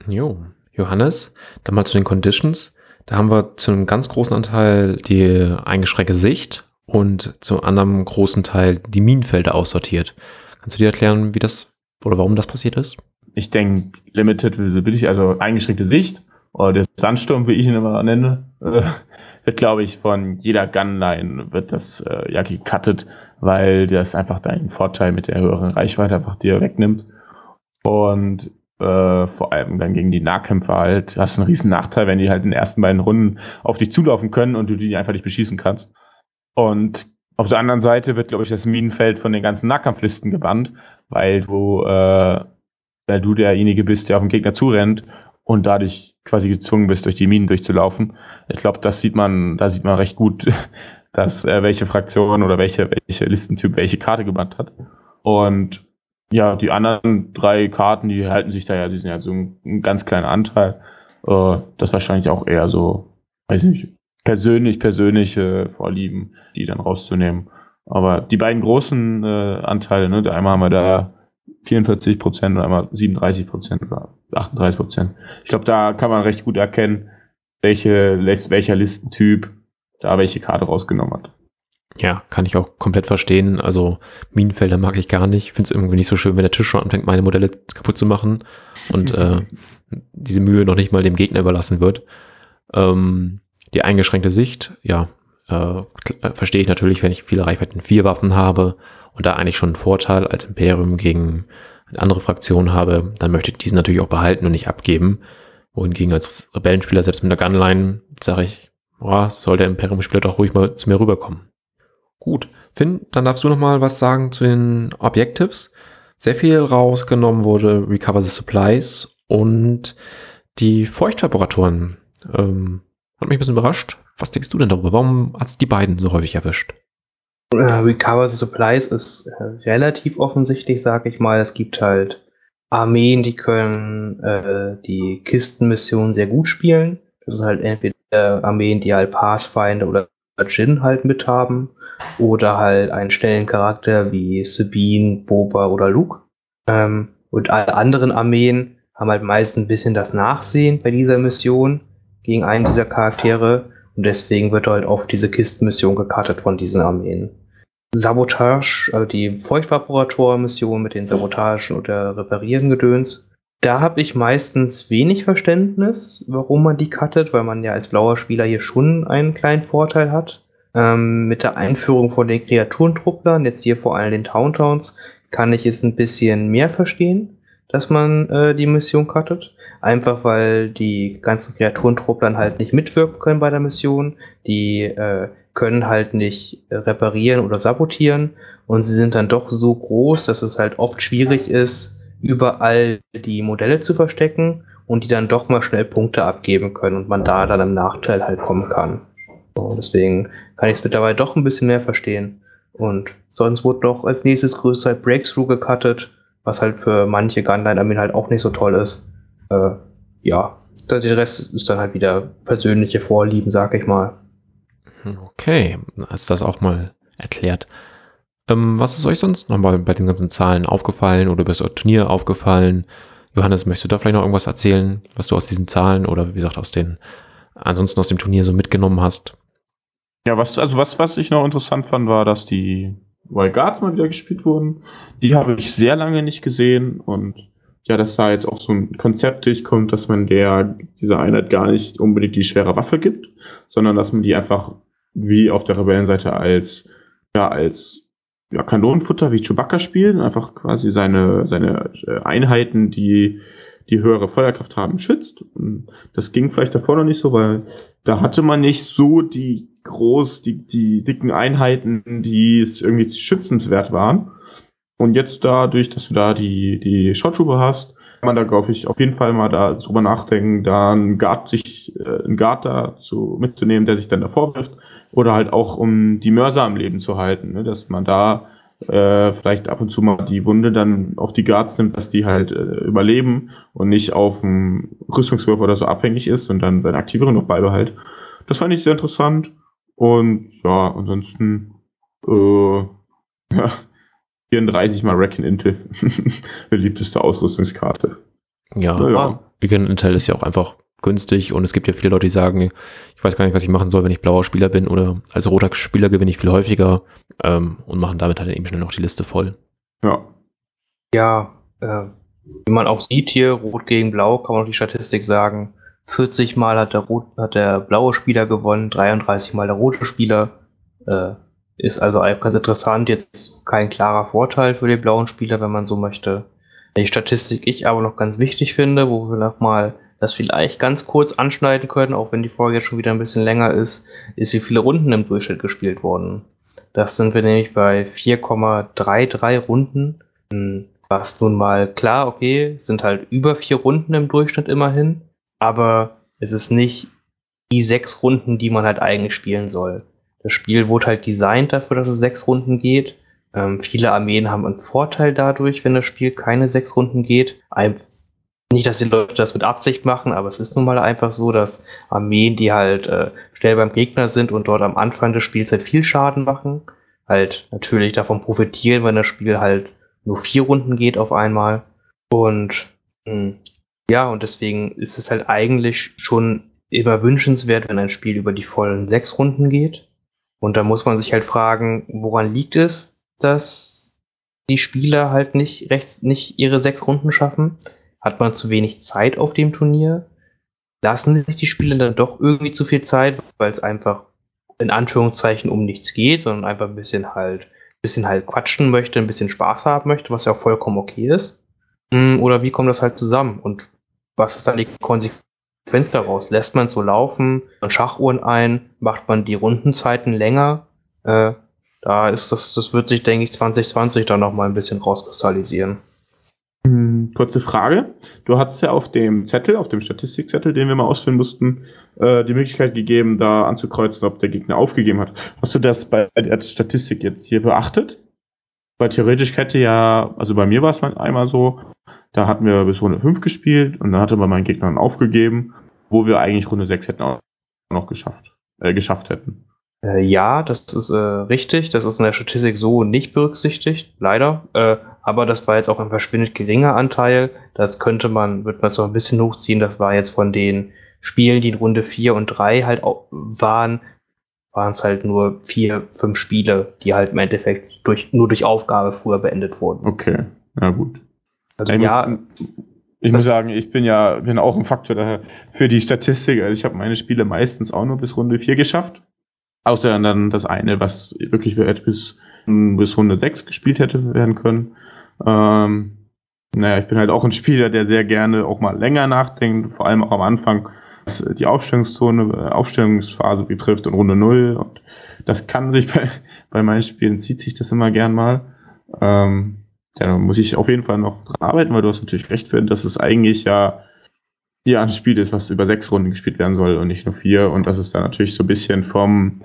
Jo, Johannes, dann mal zu den Conditions. Da haben wir zu einem ganz großen Anteil die eingeschränkte Sicht und zu einem großen Teil die Minenfelder aussortiert. Kannst du dir erklären, wie das oder warum das passiert ist? Ich denke, Limited Visibility, also eingeschränkte Sicht, oder der Sandsturm, wie ich ihn immer nenne, äh, wird, glaube ich, von jeder Gunline wird das äh, ja gecuttet, weil das einfach deinen Vorteil mit der höheren Reichweite einfach dir wegnimmt. Und äh, vor allem dann gegen die Nahkämpfer halt, hast einen riesen Nachteil, wenn die halt in den ersten beiden Runden auf dich zulaufen können und du die einfach nicht beschießen kannst. Und auf der anderen Seite wird, glaube ich, das Minenfeld von den ganzen Nahkampflisten gebannt, weil du, äh, weil du derjenige bist, der auf den Gegner zurennt und dadurch quasi gezwungen bist, durch die Minen durchzulaufen. Ich glaube, das sieht man, da sieht man recht gut, dass äh, welche Fraktion oder welche, welche Listentyp welche Karte gebannt hat. Und ja, die anderen drei Karten, die halten sich da ja, die sind ja so ein, ein ganz kleiner Anteil. Äh, das wahrscheinlich auch eher so, weiß nicht, persönlich, persönliche Vorlieben, die dann rauszunehmen. Aber die beiden großen äh, Anteile, ne, einmal haben wir da 44 Prozent und einmal 37 Prozent oder 38 Prozent. Ich glaube, da kann man recht gut erkennen, welche, welcher Listentyp da welche Karte rausgenommen hat. Ja, kann ich auch komplett verstehen. Also Minenfelder mag ich gar nicht. Finde es irgendwie nicht so schön, wenn der Tisch schon anfängt, meine Modelle kaputt zu machen und äh, diese Mühe noch nicht mal dem Gegner überlassen wird. Ähm, die eingeschränkte Sicht, ja, äh, verstehe ich natürlich, wenn ich viele Reichweiten vier Waffen habe und da eigentlich schon einen Vorteil als Imperium gegen andere Fraktionen habe, dann möchte ich diesen natürlich auch behalten und nicht abgeben. Wohingegen als Rebellenspieler, selbst mit der Gunline, sage ich, boah, soll der Imperium-Spieler doch ruhig mal zu mir rüberkommen. Gut. Finn, dann darfst du noch mal was sagen zu den Objectives. Sehr viel rausgenommen wurde Recover the Supplies und die Feuchttemperaturen. Ähm, hat mich ein bisschen überrascht. Was denkst du denn darüber? Warum hat es die beiden so häufig erwischt? Äh, Recover the Supplies ist äh, relativ offensichtlich, sag ich mal. Es gibt halt Armeen, die können äh, die Kistenmission sehr gut spielen. Das ist halt entweder Armeen, die halt Pathfinder oder Jin halt mit haben. Oder halt einen schnellen Charakter wie Sabine, Boba oder Luke. Ähm, und alle anderen Armeen haben halt meist ein bisschen das Nachsehen bei dieser Mission gegen einen dieser Charaktere. Und deswegen wird halt oft diese Kistenmission gekartet von diesen Armeen. Sabotage, also die Feuchtvaporator-Mission mit den Sabotagen oder Reparieren gedöns. Da habe ich meistens wenig Verständnis, warum man die cuttet, weil man ja als blauer Spieler hier schon einen kleinen Vorteil hat. Ähm, mit der Einführung von den Kreaturentruppler, jetzt hier vor allem den Towntowns, kann ich es ein bisschen mehr verstehen, dass man äh, die Mission cuttet. Einfach weil die ganzen Kreaturentruppler halt nicht mitwirken können bei der Mission. Die äh, können halt nicht reparieren oder sabotieren und sie sind dann doch so groß, dass es halt oft schwierig ist, überall die Modelle zu verstecken und die dann doch mal schnell Punkte abgeben können und man da dann im Nachteil halt kommen kann. So, deswegen kann ich es mittlerweile doch ein bisschen mehr verstehen. Und sonst wurde noch als nächstes größte halt Breakthrough gecuttet, was halt für manche Gunline-Armeen halt auch nicht so toll ist. Äh, ja, der Rest ist dann halt wieder persönliche Vorlieben, sag ich mal. Okay, hast das auch mal erklärt. Ähm, was ist euch sonst nochmal bei den ganzen Zahlen aufgefallen oder über das Turnier aufgefallen? Johannes, möchtest du da vielleicht noch irgendwas erzählen, was du aus diesen Zahlen oder wie gesagt aus den, ansonsten aus dem Turnier so mitgenommen hast? Ja, was, also was, was ich noch interessant fand, war, dass die Wild Guards mal wieder gespielt wurden. Die habe ich sehr lange nicht gesehen und ja, dass da jetzt auch so ein Konzept durchkommt, dass man der, dieser Einheit gar nicht unbedingt die schwere Waffe gibt, sondern dass man die einfach wie auf der Rebellenseite als, ja, als ja, Kanonenfutter wie Chewbacca spielen, einfach quasi seine, seine äh, Einheiten, die die höhere Feuerkraft haben, schützt. Und das ging vielleicht davor noch nicht so, weil da hatte man nicht so die groß, die, die dicken Einheiten, die es irgendwie schützenswert waren. Und jetzt dadurch, dass du da die, die Shottrooper hast, kann man da, glaube ich, auf jeden Fall mal da drüber nachdenken, da einen Guard sich, äh, einen Guard da zu, mitzunehmen, der sich dann davor wirft oder halt auch um die Mörser am Leben zu halten, ne? dass man da äh, vielleicht ab und zu mal die Wunde dann auf die Guards nimmt, dass die halt äh, überleben und nicht auf dem Rüstungswurf oder so abhängig ist und dann seine Aktivierung noch beibehält. Das fand ich sehr interessant und ja, ansonsten äh, ja, 34 mal Rack Intel. Beliebteste Ausrüstungskarte. Ja, ja. Weekend Intel ist ja auch einfach günstig und es gibt ja viele Leute, die sagen, ich weiß gar nicht, was ich machen soll, wenn ich blauer Spieler bin oder als roter Spieler gewinne ich viel häufiger ähm, und machen damit halt eben schnell noch die Liste voll. Ja. Ja, äh, wie man auch sieht hier, rot gegen blau, kann man auch die Statistik sagen. 40 Mal hat der, rot, hat der blaue Spieler gewonnen, 33 Mal der rote Spieler. Äh, ist also ganz interessant, jetzt kein klarer Vorteil für den blauen Spieler, wenn man so möchte. Die Statistik ich aber noch ganz wichtig finde, wo wir noch mal das vielleicht ganz kurz anschneiden können, auch wenn die Folge jetzt schon wieder ein bisschen länger ist, ist, wie viele Runden im Durchschnitt gespielt wurden. Das sind wir nämlich bei 4,33 Runden. Hm, was nun mal klar, okay, sind halt über vier Runden im Durchschnitt immerhin, aber es ist nicht die sechs Runden, die man halt eigentlich spielen soll. Das Spiel wurde halt designt dafür, dass es sechs Runden geht. Ähm, viele Armeen haben einen Vorteil dadurch, wenn das Spiel keine sechs Runden geht. Ein, nicht, dass die Leute das mit Absicht machen, aber es ist nun mal einfach so, dass Armeen, die halt äh, schnell beim Gegner sind und dort am Anfang des Spiels halt viel Schaden machen, halt natürlich davon profitieren, wenn das Spiel halt nur vier Runden geht auf einmal. Und mh, hm, ja, und deswegen ist es halt eigentlich schon immer wünschenswert, wenn ein Spiel über die vollen sechs Runden geht. Und da muss man sich halt fragen, woran liegt es, dass die Spieler halt nicht rechts nicht ihre sechs Runden schaffen? Hat man zu wenig Zeit auf dem Turnier? Lassen sich die Spieler dann doch irgendwie zu viel Zeit, weil es einfach in Anführungszeichen um nichts geht, sondern einfach ein bisschen halt, bisschen halt quatschen möchte, ein bisschen Spaß haben möchte, was ja auch vollkommen okay ist. Hm, oder wie kommt das halt zusammen? Und was ist dann die Konsequenz daraus? Lässt man so laufen, man Schachuhren ein, macht man die Rundenzeiten länger? Äh, Da ist das, das wird sich, denke ich, 2020 dann nochmal ein bisschen rauskristallisieren. Kurze Frage. Du hattest ja auf dem Zettel, auf dem Statistikzettel, den wir mal ausfüllen mussten, äh, die Möglichkeit gegeben, da anzukreuzen, ob der Gegner aufgegeben hat. Hast du das bei der Statistik jetzt hier beachtet? Weil theoretisch hätte ja, also bei mir war es einmal so, da hatten wir bis Runde 5 gespielt und dann hatte man meinen Gegner dann aufgegeben, wo wir eigentlich Runde 6 hätten auch noch geschafft, äh, geschafft hätten. Äh, ja, das ist äh, richtig. Das ist in der Statistik so nicht berücksichtigt, leider. Äh, aber das war jetzt auch ein verschwindend geringer Anteil. Das könnte man, wird man so ein bisschen hochziehen. Das war jetzt von den Spielen, die in Runde 4 und 3 halt waren, waren es halt nur vier, fünf Spiele, die halt im Endeffekt durch, nur durch Aufgabe früher beendet wurden. Okay, na gut. Also ich ja. Muss, ich muss sagen, ich bin ja bin auch ein Faktor für die Statistik. Also ich habe meine Spiele meistens auch nur bis Runde 4 geschafft. Außer dann das eine, was wirklich bis, bis Runde 6 gespielt hätte werden können. Ähm, naja, ich bin halt auch ein Spieler, der sehr gerne auch mal länger nachdenkt, vor allem auch am Anfang, was die Aufstellungszone, Aufstellungsphase betrifft und Runde 0. Und das kann sich bei, bei meinen Spielen zieht sich das immer gern mal. Ähm, da muss ich auf jeden Fall noch dran arbeiten, weil du hast natürlich recht, für, dass es eigentlich ja hier ein Spiel ist, was über sechs Runden gespielt werden soll und nicht nur vier. Und das ist dann natürlich so ein bisschen vom,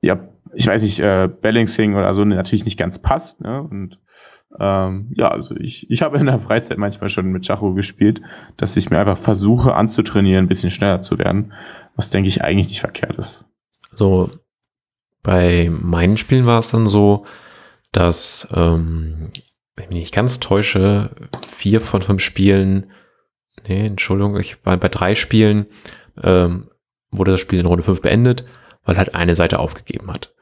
ja, ich weiß nicht, äh, Balancing oder so natürlich nicht ganz passt. Ne? Und ähm, ja, also ich, ich habe in der Freizeit manchmal schon mit Schacho gespielt, dass ich mir einfach versuche anzutrainieren, ein bisschen schneller zu werden, was denke ich eigentlich nicht verkehrt ist. So, bei meinen Spielen war es dann so, dass, ähm, wenn ich mich nicht ganz täusche, vier von fünf Spielen nee, Entschuldigung, ich war bei drei Spielen, ähm, wurde das Spiel in Runde 5 beendet, weil halt eine Seite aufgegeben hat.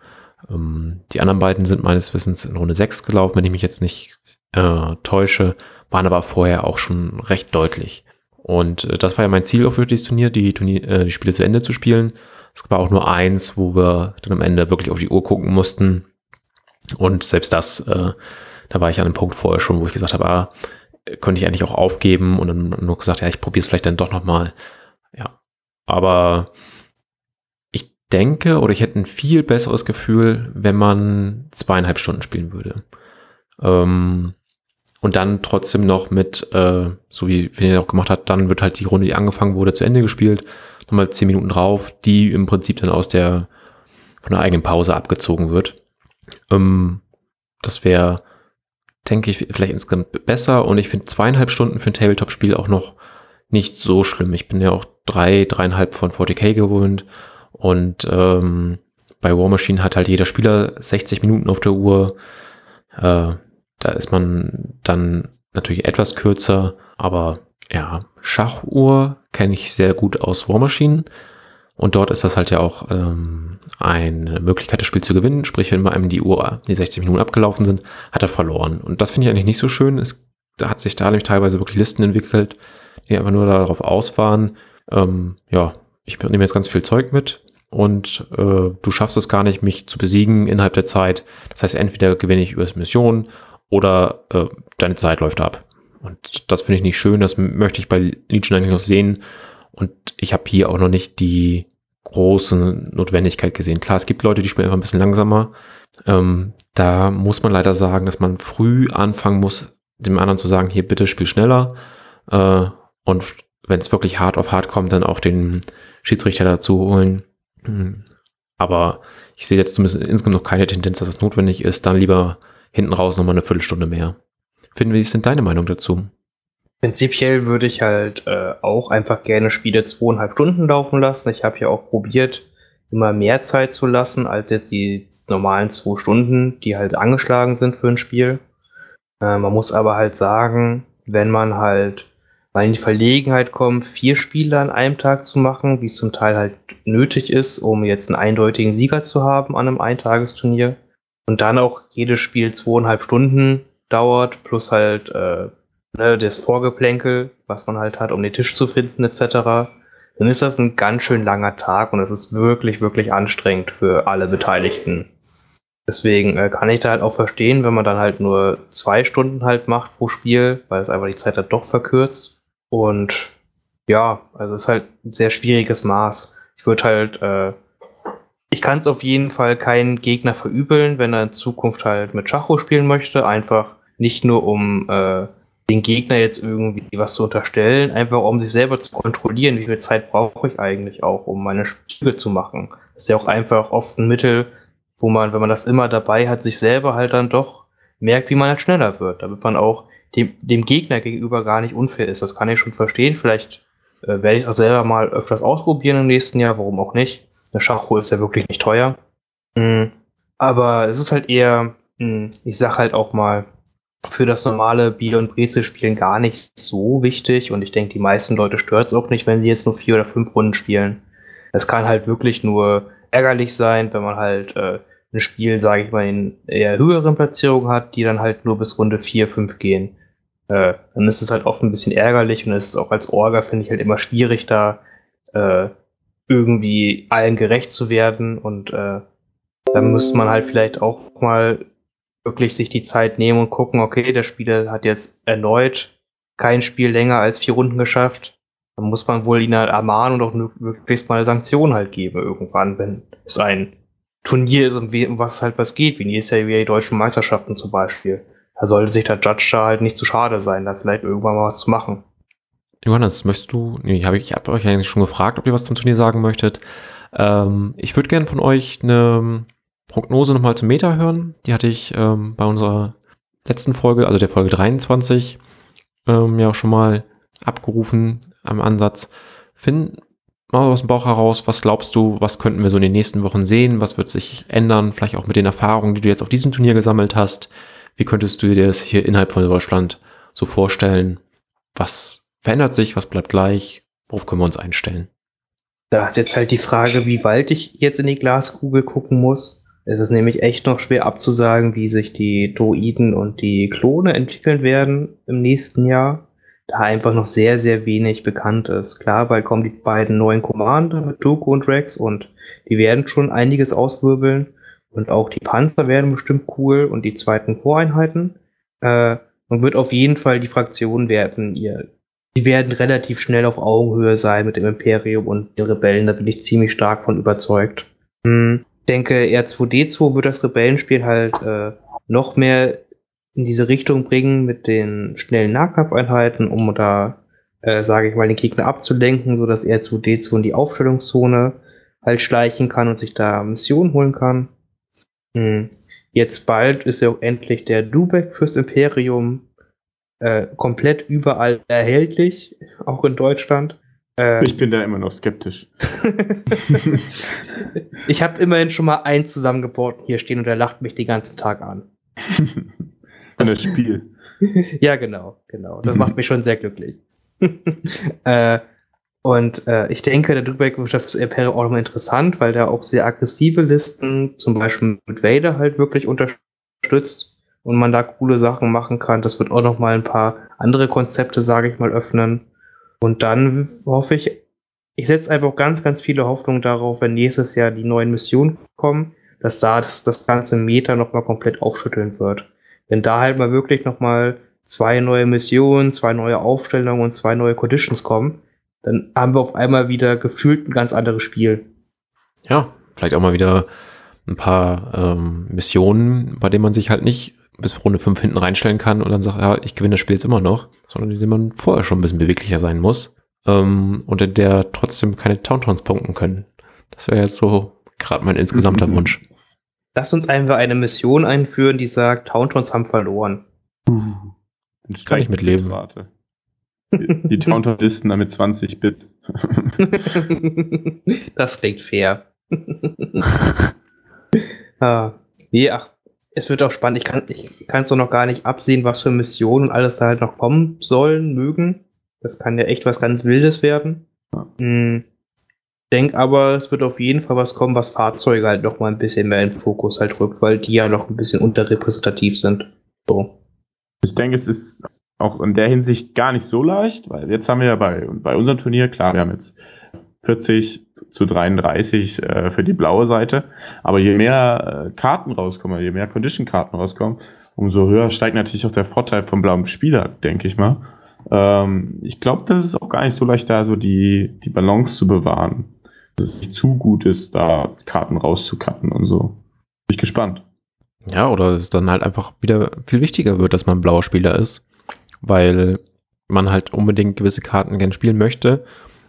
Ähm, die anderen beiden sind meines Wissens in Runde 6 gelaufen, wenn ich mich jetzt nicht äh, täusche, waren aber vorher auch schon recht deutlich. Und äh, das war ja mein Ziel auch für dieses Turnier, die, Turnier äh, die Spiele zu Ende zu spielen. Es war auch nur eins, wo wir dann am Ende wirklich auf die Uhr gucken mussten. Und selbst das, äh, da war ich an einem Punkt vorher schon, wo ich gesagt habe, ah, könnte ich eigentlich auch aufgeben und dann nur gesagt, ja, ich probiere es vielleicht dann doch nochmal. Ja. Aber ich denke oder ich hätte ein viel besseres Gefühl, wenn man zweieinhalb Stunden spielen würde. Ähm, und dann trotzdem noch mit, äh, so wie Vinny auch gemacht hat, dann wird halt die Runde, die angefangen wurde, zu Ende gespielt. Nochmal zehn Minuten drauf, die im Prinzip dann aus der, von der eigenen Pause abgezogen wird. Ähm, das wäre denke ich, vielleicht insgesamt besser. Und ich finde zweieinhalb Stunden für ein Tabletop-Spiel auch noch nicht so schlimm. Ich bin ja auch drei, dreieinhalb von 40k gewohnt. Und ähm, bei War Machine hat halt jeder Spieler 60 Minuten auf der Uhr. Äh, da ist man dann natürlich etwas kürzer. Aber ja, Schachuhr kenne ich sehr gut aus War Machine. Und dort ist das halt ja auch ähm, eine Möglichkeit, das Spiel zu gewinnen. Sprich, wenn bei einem die Uhr, die 60 Minuten abgelaufen sind, hat er verloren. Und das finde ich eigentlich nicht so schön. Es hat sich da nämlich teilweise wirklich Listen entwickelt, die einfach nur darauf aus waren, ähm, ja, ich nehme jetzt ganz viel Zeug mit und äh, du schaffst es gar nicht, mich zu besiegen innerhalb der Zeit. Das heißt, entweder gewinne ich über Mission oder äh, deine Zeit läuft ab. Und das finde ich nicht schön, das möchte ich bei Legion eigentlich noch sehen, und ich habe hier auch noch nicht die große Notwendigkeit gesehen. Klar, es gibt Leute, die spielen einfach ein bisschen langsamer. Ähm, da muss man leider sagen, dass man früh anfangen muss, dem anderen zu sagen, hier bitte spiel schneller. Äh, und wenn es wirklich hart auf hart kommt, dann auch den Schiedsrichter dazu holen. Hm. Aber ich sehe jetzt zumindest insgesamt noch keine Tendenz, dass das notwendig ist. Dann lieber hinten raus nochmal eine Viertelstunde mehr. Finden, wie ist denn deine Meinung dazu? Prinzipiell würde ich halt äh, auch einfach gerne Spiele zweieinhalb Stunden laufen lassen. Ich habe ja auch probiert, immer mehr Zeit zu lassen, als jetzt die normalen zwei Stunden, die halt angeschlagen sind für ein Spiel. Äh, man muss aber halt sagen, wenn man halt mal in die Verlegenheit kommt, vier Spiele an einem Tag zu machen, wie es zum Teil halt nötig ist, um jetzt einen eindeutigen Sieger zu haben an einem Eintagesturnier, und dann auch jedes Spiel zweieinhalb Stunden dauert, plus halt äh, ne, das Vorgeplänkel, was man halt hat, um den Tisch zu finden, etc., dann ist das ein ganz schön langer Tag und es ist wirklich, wirklich anstrengend für alle Beteiligten. Deswegen äh, kann ich da halt auch verstehen, wenn man dann halt nur zwei Stunden halt macht pro Spiel, weil es einfach die Zeit halt doch verkürzt. Und ja, also es ist halt ein sehr schwieriges Maß. Ich würde halt, äh, ich kann es auf jeden Fall keinen Gegner verübeln, wenn er in Zukunft halt mit Schacho spielen möchte. Einfach nicht nur um äh, den Gegner jetzt irgendwie was zu unterstellen, einfach um sich selber zu kontrollieren, wie viel Zeit brauche ich eigentlich auch, um meine Spiele zu machen. Das ist ja auch einfach oft ein Mittel, wo man, wenn man das immer dabei hat, sich selber halt dann doch merkt, wie man halt schneller wird, damit man auch dem, dem Gegner gegenüber gar nicht unfair ist. Das kann ich schon verstehen. Vielleicht äh, werde ich auch selber mal öfters ausprobieren im nächsten Jahr, warum auch nicht. Eine Schachuhr ist ja wirklich nicht teuer. Mhm. Aber es ist halt eher, mh, ich sag halt auch mal, für das normale Bier- und Brezel-Spielen gar nicht so wichtig. Und ich denke, die meisten Leute stört es auch nicht, wenn sie jetzt nur vier oder fünf Runden spielen. Es kann halt wirklich nur ärgerlich sein, wenn man halt äh, ein Spiel, sage ich mal, in eher höheren Platzierungen hat, die dann halt nur bis Runde 4, 5 gehen. Äh, dann ist es halt oft ein bisschen ärgerlich und es ist auch als Orga, finde ich, halt immer schwierig, da äh, irgendwie allen gerecht zu werden. Und äh, dann müsste man halt vielleicht auch mal wirklich sich die Zeit nehmen und gucken, okay, der Spieler hat jetzt erneut kein Spiel länger als vier Runden geschafft. Dann muss man wohl ihn halt ermahnen und auch möglichst mal eine Sanktion halt geben irgendwann, wenn es ein Turnier ist, um, was halt was geht, wie nächstes Jahr die deutschen Meisterschaften zum Beispiel. Da sollte sich der Judge da halt nicht zu schade sein, da vielleicht irgendwann mal was zu machen. Johannes, möchtest du, nee, hab ich, ich habe euch eigentlich schon gefragt, ob ihr was zum Turnier sagen möchtet. Ähm, ich würde gerne von euch eine Prognose nochmal zum Meta hören. Die hatte ich ähm, bei unserer letzten Folge, also der Folge 23, ähm, ja auch schon mal abgerufen am Ansatz. Finn, mal aus dem Bauch heraus, was glaubst du, was könnten wir so in den nächsten Wochen sehen? Was wird sich ändern? Vielleicht auch mit den Erfahrungen, die du jetzt auf diesem Turnier gesammelt hast. Wie könntest du dir das hier innerhalb von Deutschland so vorstellen? Was verändert sich? Was bleibt gleich? Worauf können wir uns einstellen? Da ist jetzt halt die Frage, wie weit ich jetzt in die Glaskugel gucken muss. Es ist nämlich echt noch schwer abzusagen, wie sich die Droiden und die Klone entwickeln werden im nächsten Jahr da einfach noch sehr, sehr wenig bekannt ist. Klar, bald kommen die beiden neuen Commander mit Dooku und Rex und die werden schon einiges auswirbeln. Und auch die Panzer werden bestimmt cool und die zweiten Voreinheiten. Äh, und wird auf jeden Fall die Fraktionen werden ihr, die werden relativ schnell auf Augenhöhe sein mit dem Imperium und den Rebellen, da bin ich ziemlich stark von überzeugt. Hm, denke, R2D2 wird das Rebellenspiel halt äh, noch mehr in diese Richtung bringen mit den schnellen Nahkampfeinheiten, um da, äh, sage ich mal, den Gegner abzulenken, so dass er zu D2 in die Aufstellungszone halt schleichen kann und sich da Missionen holen kann. Hm. Jetzt bald ist ja auch endlich der Dubeck fürs Imperium äh, komplett überall erhältlich, auch in Deutschland. Äh, ich bin da immer noch skeptisch. ich habe immerhin schon mal einen zusammengebaut hier stehen und er lacht mich den ganzen Tag an. An das Spiel. ja, genau, genau. Das macht mich schon sehr glücklich. äh, und äh, ich denke, der Dubeck-Wirtschaft ist Imperium auch nochmal interessant, weil der auch sehr aggressive Listen, zum Beispiel mit Vader, halt wirklich unterstützt und man da coole Sachen machen kann. Das wird auch nochmal ein paar andere Konzepte, sage ich mal, öffnen. Und dann hoffe ich, ich setze einfach ganz, ganz viele Hoffnungen darauf, wenn nächstes Jahr die neuen Missionen kommen, dass da das, das ganze Meta nochmal komplett aufschütteln wird. Wenn da halt mal wirklich nochmal zwei neue Missionen, zwei neue Aufstellungen und zwei neue Conditions kommen, dann haben wir auf einmal wieder gefühlt ein ganz anderes Spiel. Ja, vielleicht auch mal wieder ein paar ähm, Missionen, bei denen man sich halt nicht bis Runde 5 hinten reinstellen kann und dann sagt, ja, ich gewinne das Spiel jetzt immer noch, sondern in dem man vorher schon ein bisschen beweglicher sein muss ähm, und in der trotzdem keine Towntowns punkten können. Das wäre jetzt so gerade mein insgesamter mhm. Wunsch. Lass uns einfach eine Mission einführen, die sagt, Towntowns haben verloren. Uh, Kann ich mitleben. Die, die Taunton-Listen mit 20 Bit. das klingt fair. ah, nee, ach, es wird auch spannend. Ich kann ich es doch noch gar nicht absehen, was für Missionen und alles da halt noch kommen sollen, mögen. Das kann ja echt was ganz Wildes werden. Ja. Hm denke aber, es wird auf jeden Fall was kommen, was Fahrzeuge halt noch mal ein bisschen mehr in den Fokus halt rückt, weil die ja noch ein bisschen unterrepräsentativ sind. So. Ich denke, es ist auch in der Hinsicht gar nicht so leicht, weil jetzt haben wir ja bei, bei unserem Turnier, klar, wir haben jetzt 40 zu 33 äh, für die blaue Seite, aber je mehr äh, Karten rauskommen, je mehr Condition-Karten rauskommen, umso höher steigt natürlich auch der Vorteil vom blauen Spieler, denke ich mal. Ähm, ich glaube, das ist auch gar nicht so leicht, da so die, die Balance zu bewahren es nicht zu gut ist, da Karten rauszukatten und so. Bin ich gespannt. Ja, oder es dann halt einfach wieder viel wichtiger wird, dass man ein blauer Spieler ist, weil man halt unbedingt gewisse Karten gern spielen möchte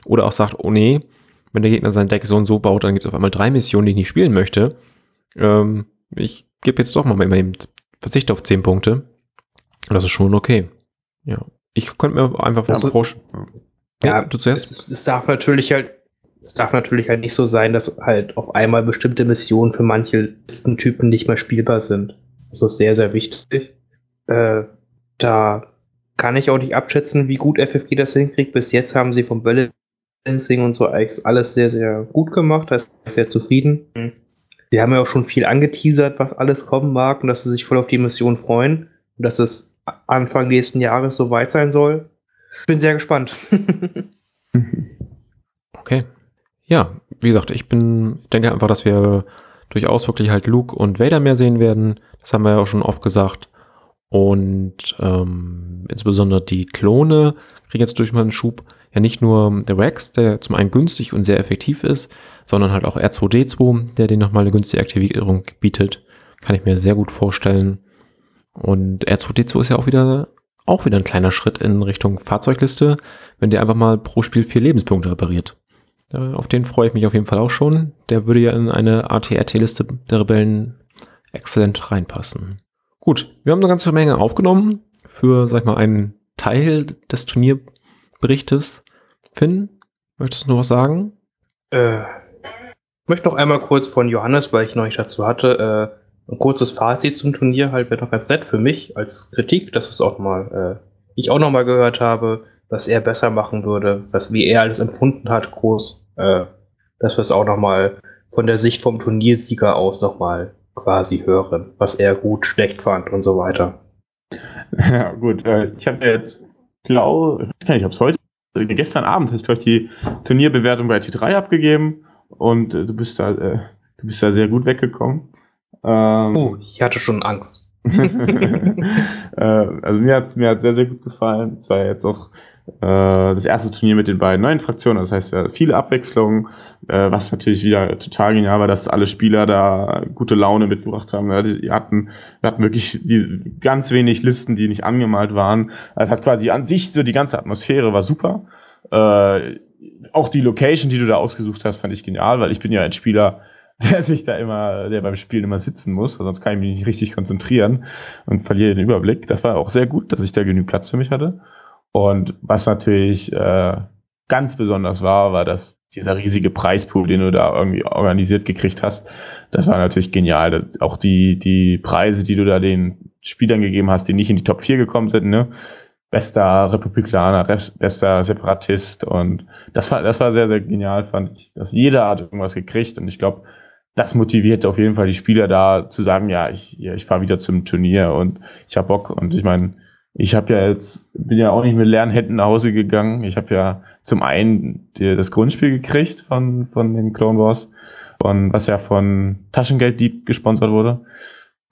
oder auch sagt, oh nee, wenn der Gegner sein Deck so und so baut, dann gibt es auf einmal drei Missionen, die ich nicht spielen möchte. Ähm, ich gebe jetzt doch mal eben Verzicht auf zehn Punkte. Und das ist schon okay. Ja. Ich könnte mir einfach vorstellen. Ja, ja, du zuerst. Es, es darf natürlich halt es darf natürlich halt nicht so sein, dass halt auf einmal bestimmte Missionen für manche Listentypen nicht mehr spielbar sind. Das ist sehr, sehr wichtig. Äh, da kann ich auch nicht abschätzen, wie gut FFG das hinkriegt. Bis jetzt haben sie vom Balancing und so eigentlich alles sehr, sehr gut gemacht. Da ist sehr zufrieden. Mhm. Sie haben ja auch schon viel angeteasert, was alles kommen mag und dass sie sich voll auf die Mission freuen und dass es Anfang nächsten Jahres so weit sein soll. Bin sehr gespannt. okay. Ja, wie gesagt, ich bin, denke einfach, dass wir durchaus wirklich halt Luke und Vader mehr sehen werden. Das haben wir ja auch schon oft gesagt. Und ähm, insbesondere die Klone kriegen jetzt durch mal einen Schub. Ja, nicht nur der Rex, der zum einen günstig und sehr effektiv ist, sondern halt auch R2D2, der den nochmal eine günstige Aktivierung bietet. Kann ich mir sehr gut vorstellen. Und R2D2 ist ja auch wieder, auch wieder ein kleiner Schritt in Richtung Fahrzeugliste, wenn der einfach mal pro Spiel vier Lebenspunkte repariert. Auf den freue ich mich auf jeden Fall auch schon. Der würde ja in eine ATRT-Liste der Rebellen exzellent reinpassen. Gut, wir haben eine ganze Menge aufgenommen für, sag ich mal, einen Teil des Turnierberichtes. Finn, möchtest du noch was sagen? Äh, ich möchte noch einmal kurz von Johannes, weil ich noch nicht dazu hatte, äh, ein kurzes Fazit zum Turnier halt wäre noch ganz nett für mich als Kritik, dass es auch mal, äh, ich auch noch mal gehört habe was er besser machen würde, was wie er alles empfunden hat, groß, äh, dass wir es auch noch mal von der Sicht vom Turniersieger aus noch mal quasi hören, was er gut, schlecht fand und so weiter. Ja, gut. Äh, ich habe jetzt, glaube, ich habe es heute, gestern Abend, habe ich die Turnierbewertung bei T3 abgegeben und äh, du bist da, äh, du bist da sehr gut weggekommen. Ähm, oh, ich hatte schon Angst. äh, also mir hat mir hat sehr, sehr gut gefallen. Es war jetzt auch äh, das erste Turnier mit den beiden neuen Fraktionen. Das heißt, ja, viele Abwechslungen, äh, was natürlich wieder total genial war, dass alle Spieler da gute Laune mitgebracht haben. Ja, die hatten, wir hatten wirklich die, ganz wenig Listen, die nicht angemalt waren. Es hat quasi an sich so die ganze Atmosphäre war super. Äh, auch die Location, die du da ausgesucht hast, fand ich genial, weil ich bin ja ein Spieler, der sich da immer, der beim Spielen immer sitzen muss, sonst kann ich mich nicht richtig konzentrieren und verliere den Überblick. Das war auch sehr gut, dass ich da genügend Platz für mich hatte. Und was natürlich äh, ganz besonders war, war, dass dieser riesige Preispool, den du da irgendwie organisiert gekriegt hast, das war natürlich genial. auch die, die Preise, die du da den Spielern gegeben hast, die nicht in die Top 4 gekommen sind, ne? Bester Republikaner, bester Separatist und das war, das war sehr, sehr genial, fand ich, dass jeder hat irgendwas gekriegt und ich glaube, das motiviert auf jeden Fall die Spieler da zu sagen, ja, ich, ich fahre wieder zum Turnier und ich habe Bock und ich meine, ich habe ja jetzt, bin ja auch nicht mit leeren Händen nach Hause gegangen. Ich habe ja zum einen die, das Grundspiel gekriegt von, von den Clone Wars, von, was ja von Taschengeld Deep gesponsert wurde.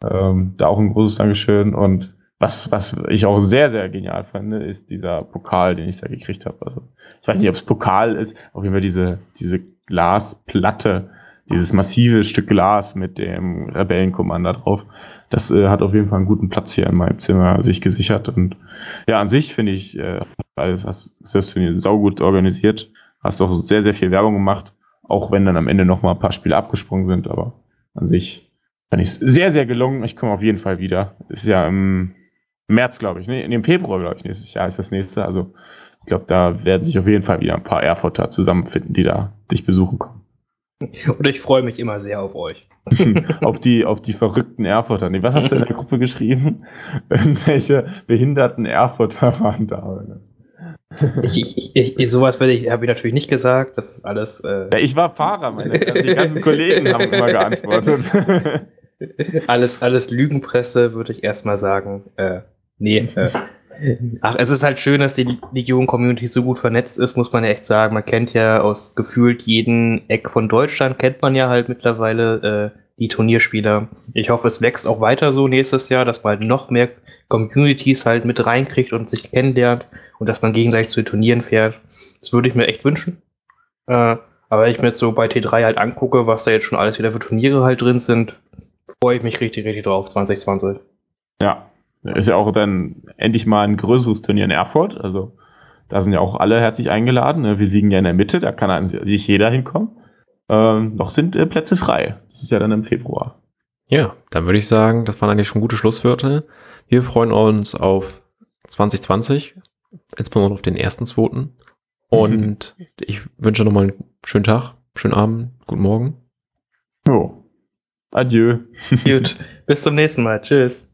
Ähm, da auch ein großes Dankeschön. Und was, was ich auch sehr, sehr genial fand, ist dieser Pokal, den ich da gekriegt habe. Also ich weiß nicht, ob es Pokal ist, auf jeden Fall diese, diese Glasplatte, dieses massive Stück Glas mit dem Rebellenkommander drauf das äh, hat auf jeden Fall einen guten Platz hier in meinem Zimmer sich gesichert. Und ja, an sich finde ich, äh, alles hast das finde ich saugut organisiert. Hast auch sehr, sehr viel Werbung gemacht, auch wenn dann am Ende noch mal ein paar Spiele abgesprungen sind, aber an sich fand ich es sehr, sehr gelungen. Ich komme auf jeden Fall wieder. Ist ja im März, glaube ich, ne? In dem Februar, glaube ich, nächstes Jahr ist das nächste. Also ich glaube, da werden sich auf jeden Fall wieder ein paar Erfurter zusammenfinden, die da dich besuchen kommen. Und ich freue mich immer sehr auf euch. auf, die, auf die verrückten Erfurter. Nee, was hast du in der Gruppe geschrieben? Irgendwelche behinderten Erfurter waren da. Ich, ich, ich, ich, sowas werde ich, habe ich natürlich nicht gesagt. Das ist alles. Äh ja, ich war Fahrer, meine. Also die ganzen Kollegen haben immer geantwortet. alles, alles Lügenpresse, würde ich erstmal sagen. Äh, nee, äh, Ach, es ist halt schön, dass die Legion-Community so gut vernetzt ist, muss man ja echt sagen. Man kennt ja aus gefühlt jeden Eck von Deutschland, kennt man ja halt mittlerweile äh, die Turnierspieler. Ich hoffe, es wächst auch weiter so nächstes Jahr, dass man halt noch mehr Communities halt mit reinkriegt und sich kennenlernt und dass man gegenseitig zu Turnieren fährt. Das würde ich mir echt wünschen. Äh, Aber wenn ich mir jetzt so bei T3 halt angucke, was da jetzt schon alles wieder für Turniere halt drin sind, freue ich mich richtig, richtig drauf, 2020. Ja, ist ja auch dann endlich mal ein größeres Turnier in Erfurt. Also da sind ja auch alle herzlich eingeladen. ne? Wir liegen ja in der Mitte, da kann an sich jeder hinkommen. Ähm, noch sind äh, Plätze frei. Das ist ja dann im Februar. Ja, dann würde ich sagen, das waren eigentlich schon gute Schlusswörter. Wir freuen uns auf 2020, insbesondere auf den ersten, zweiten. Und ich wünsche nochmal einen schönen Tag, schönen Abend, guten Morgen. Jo. Adieu. Gut, bis zum nächsten Mal. Tschüss.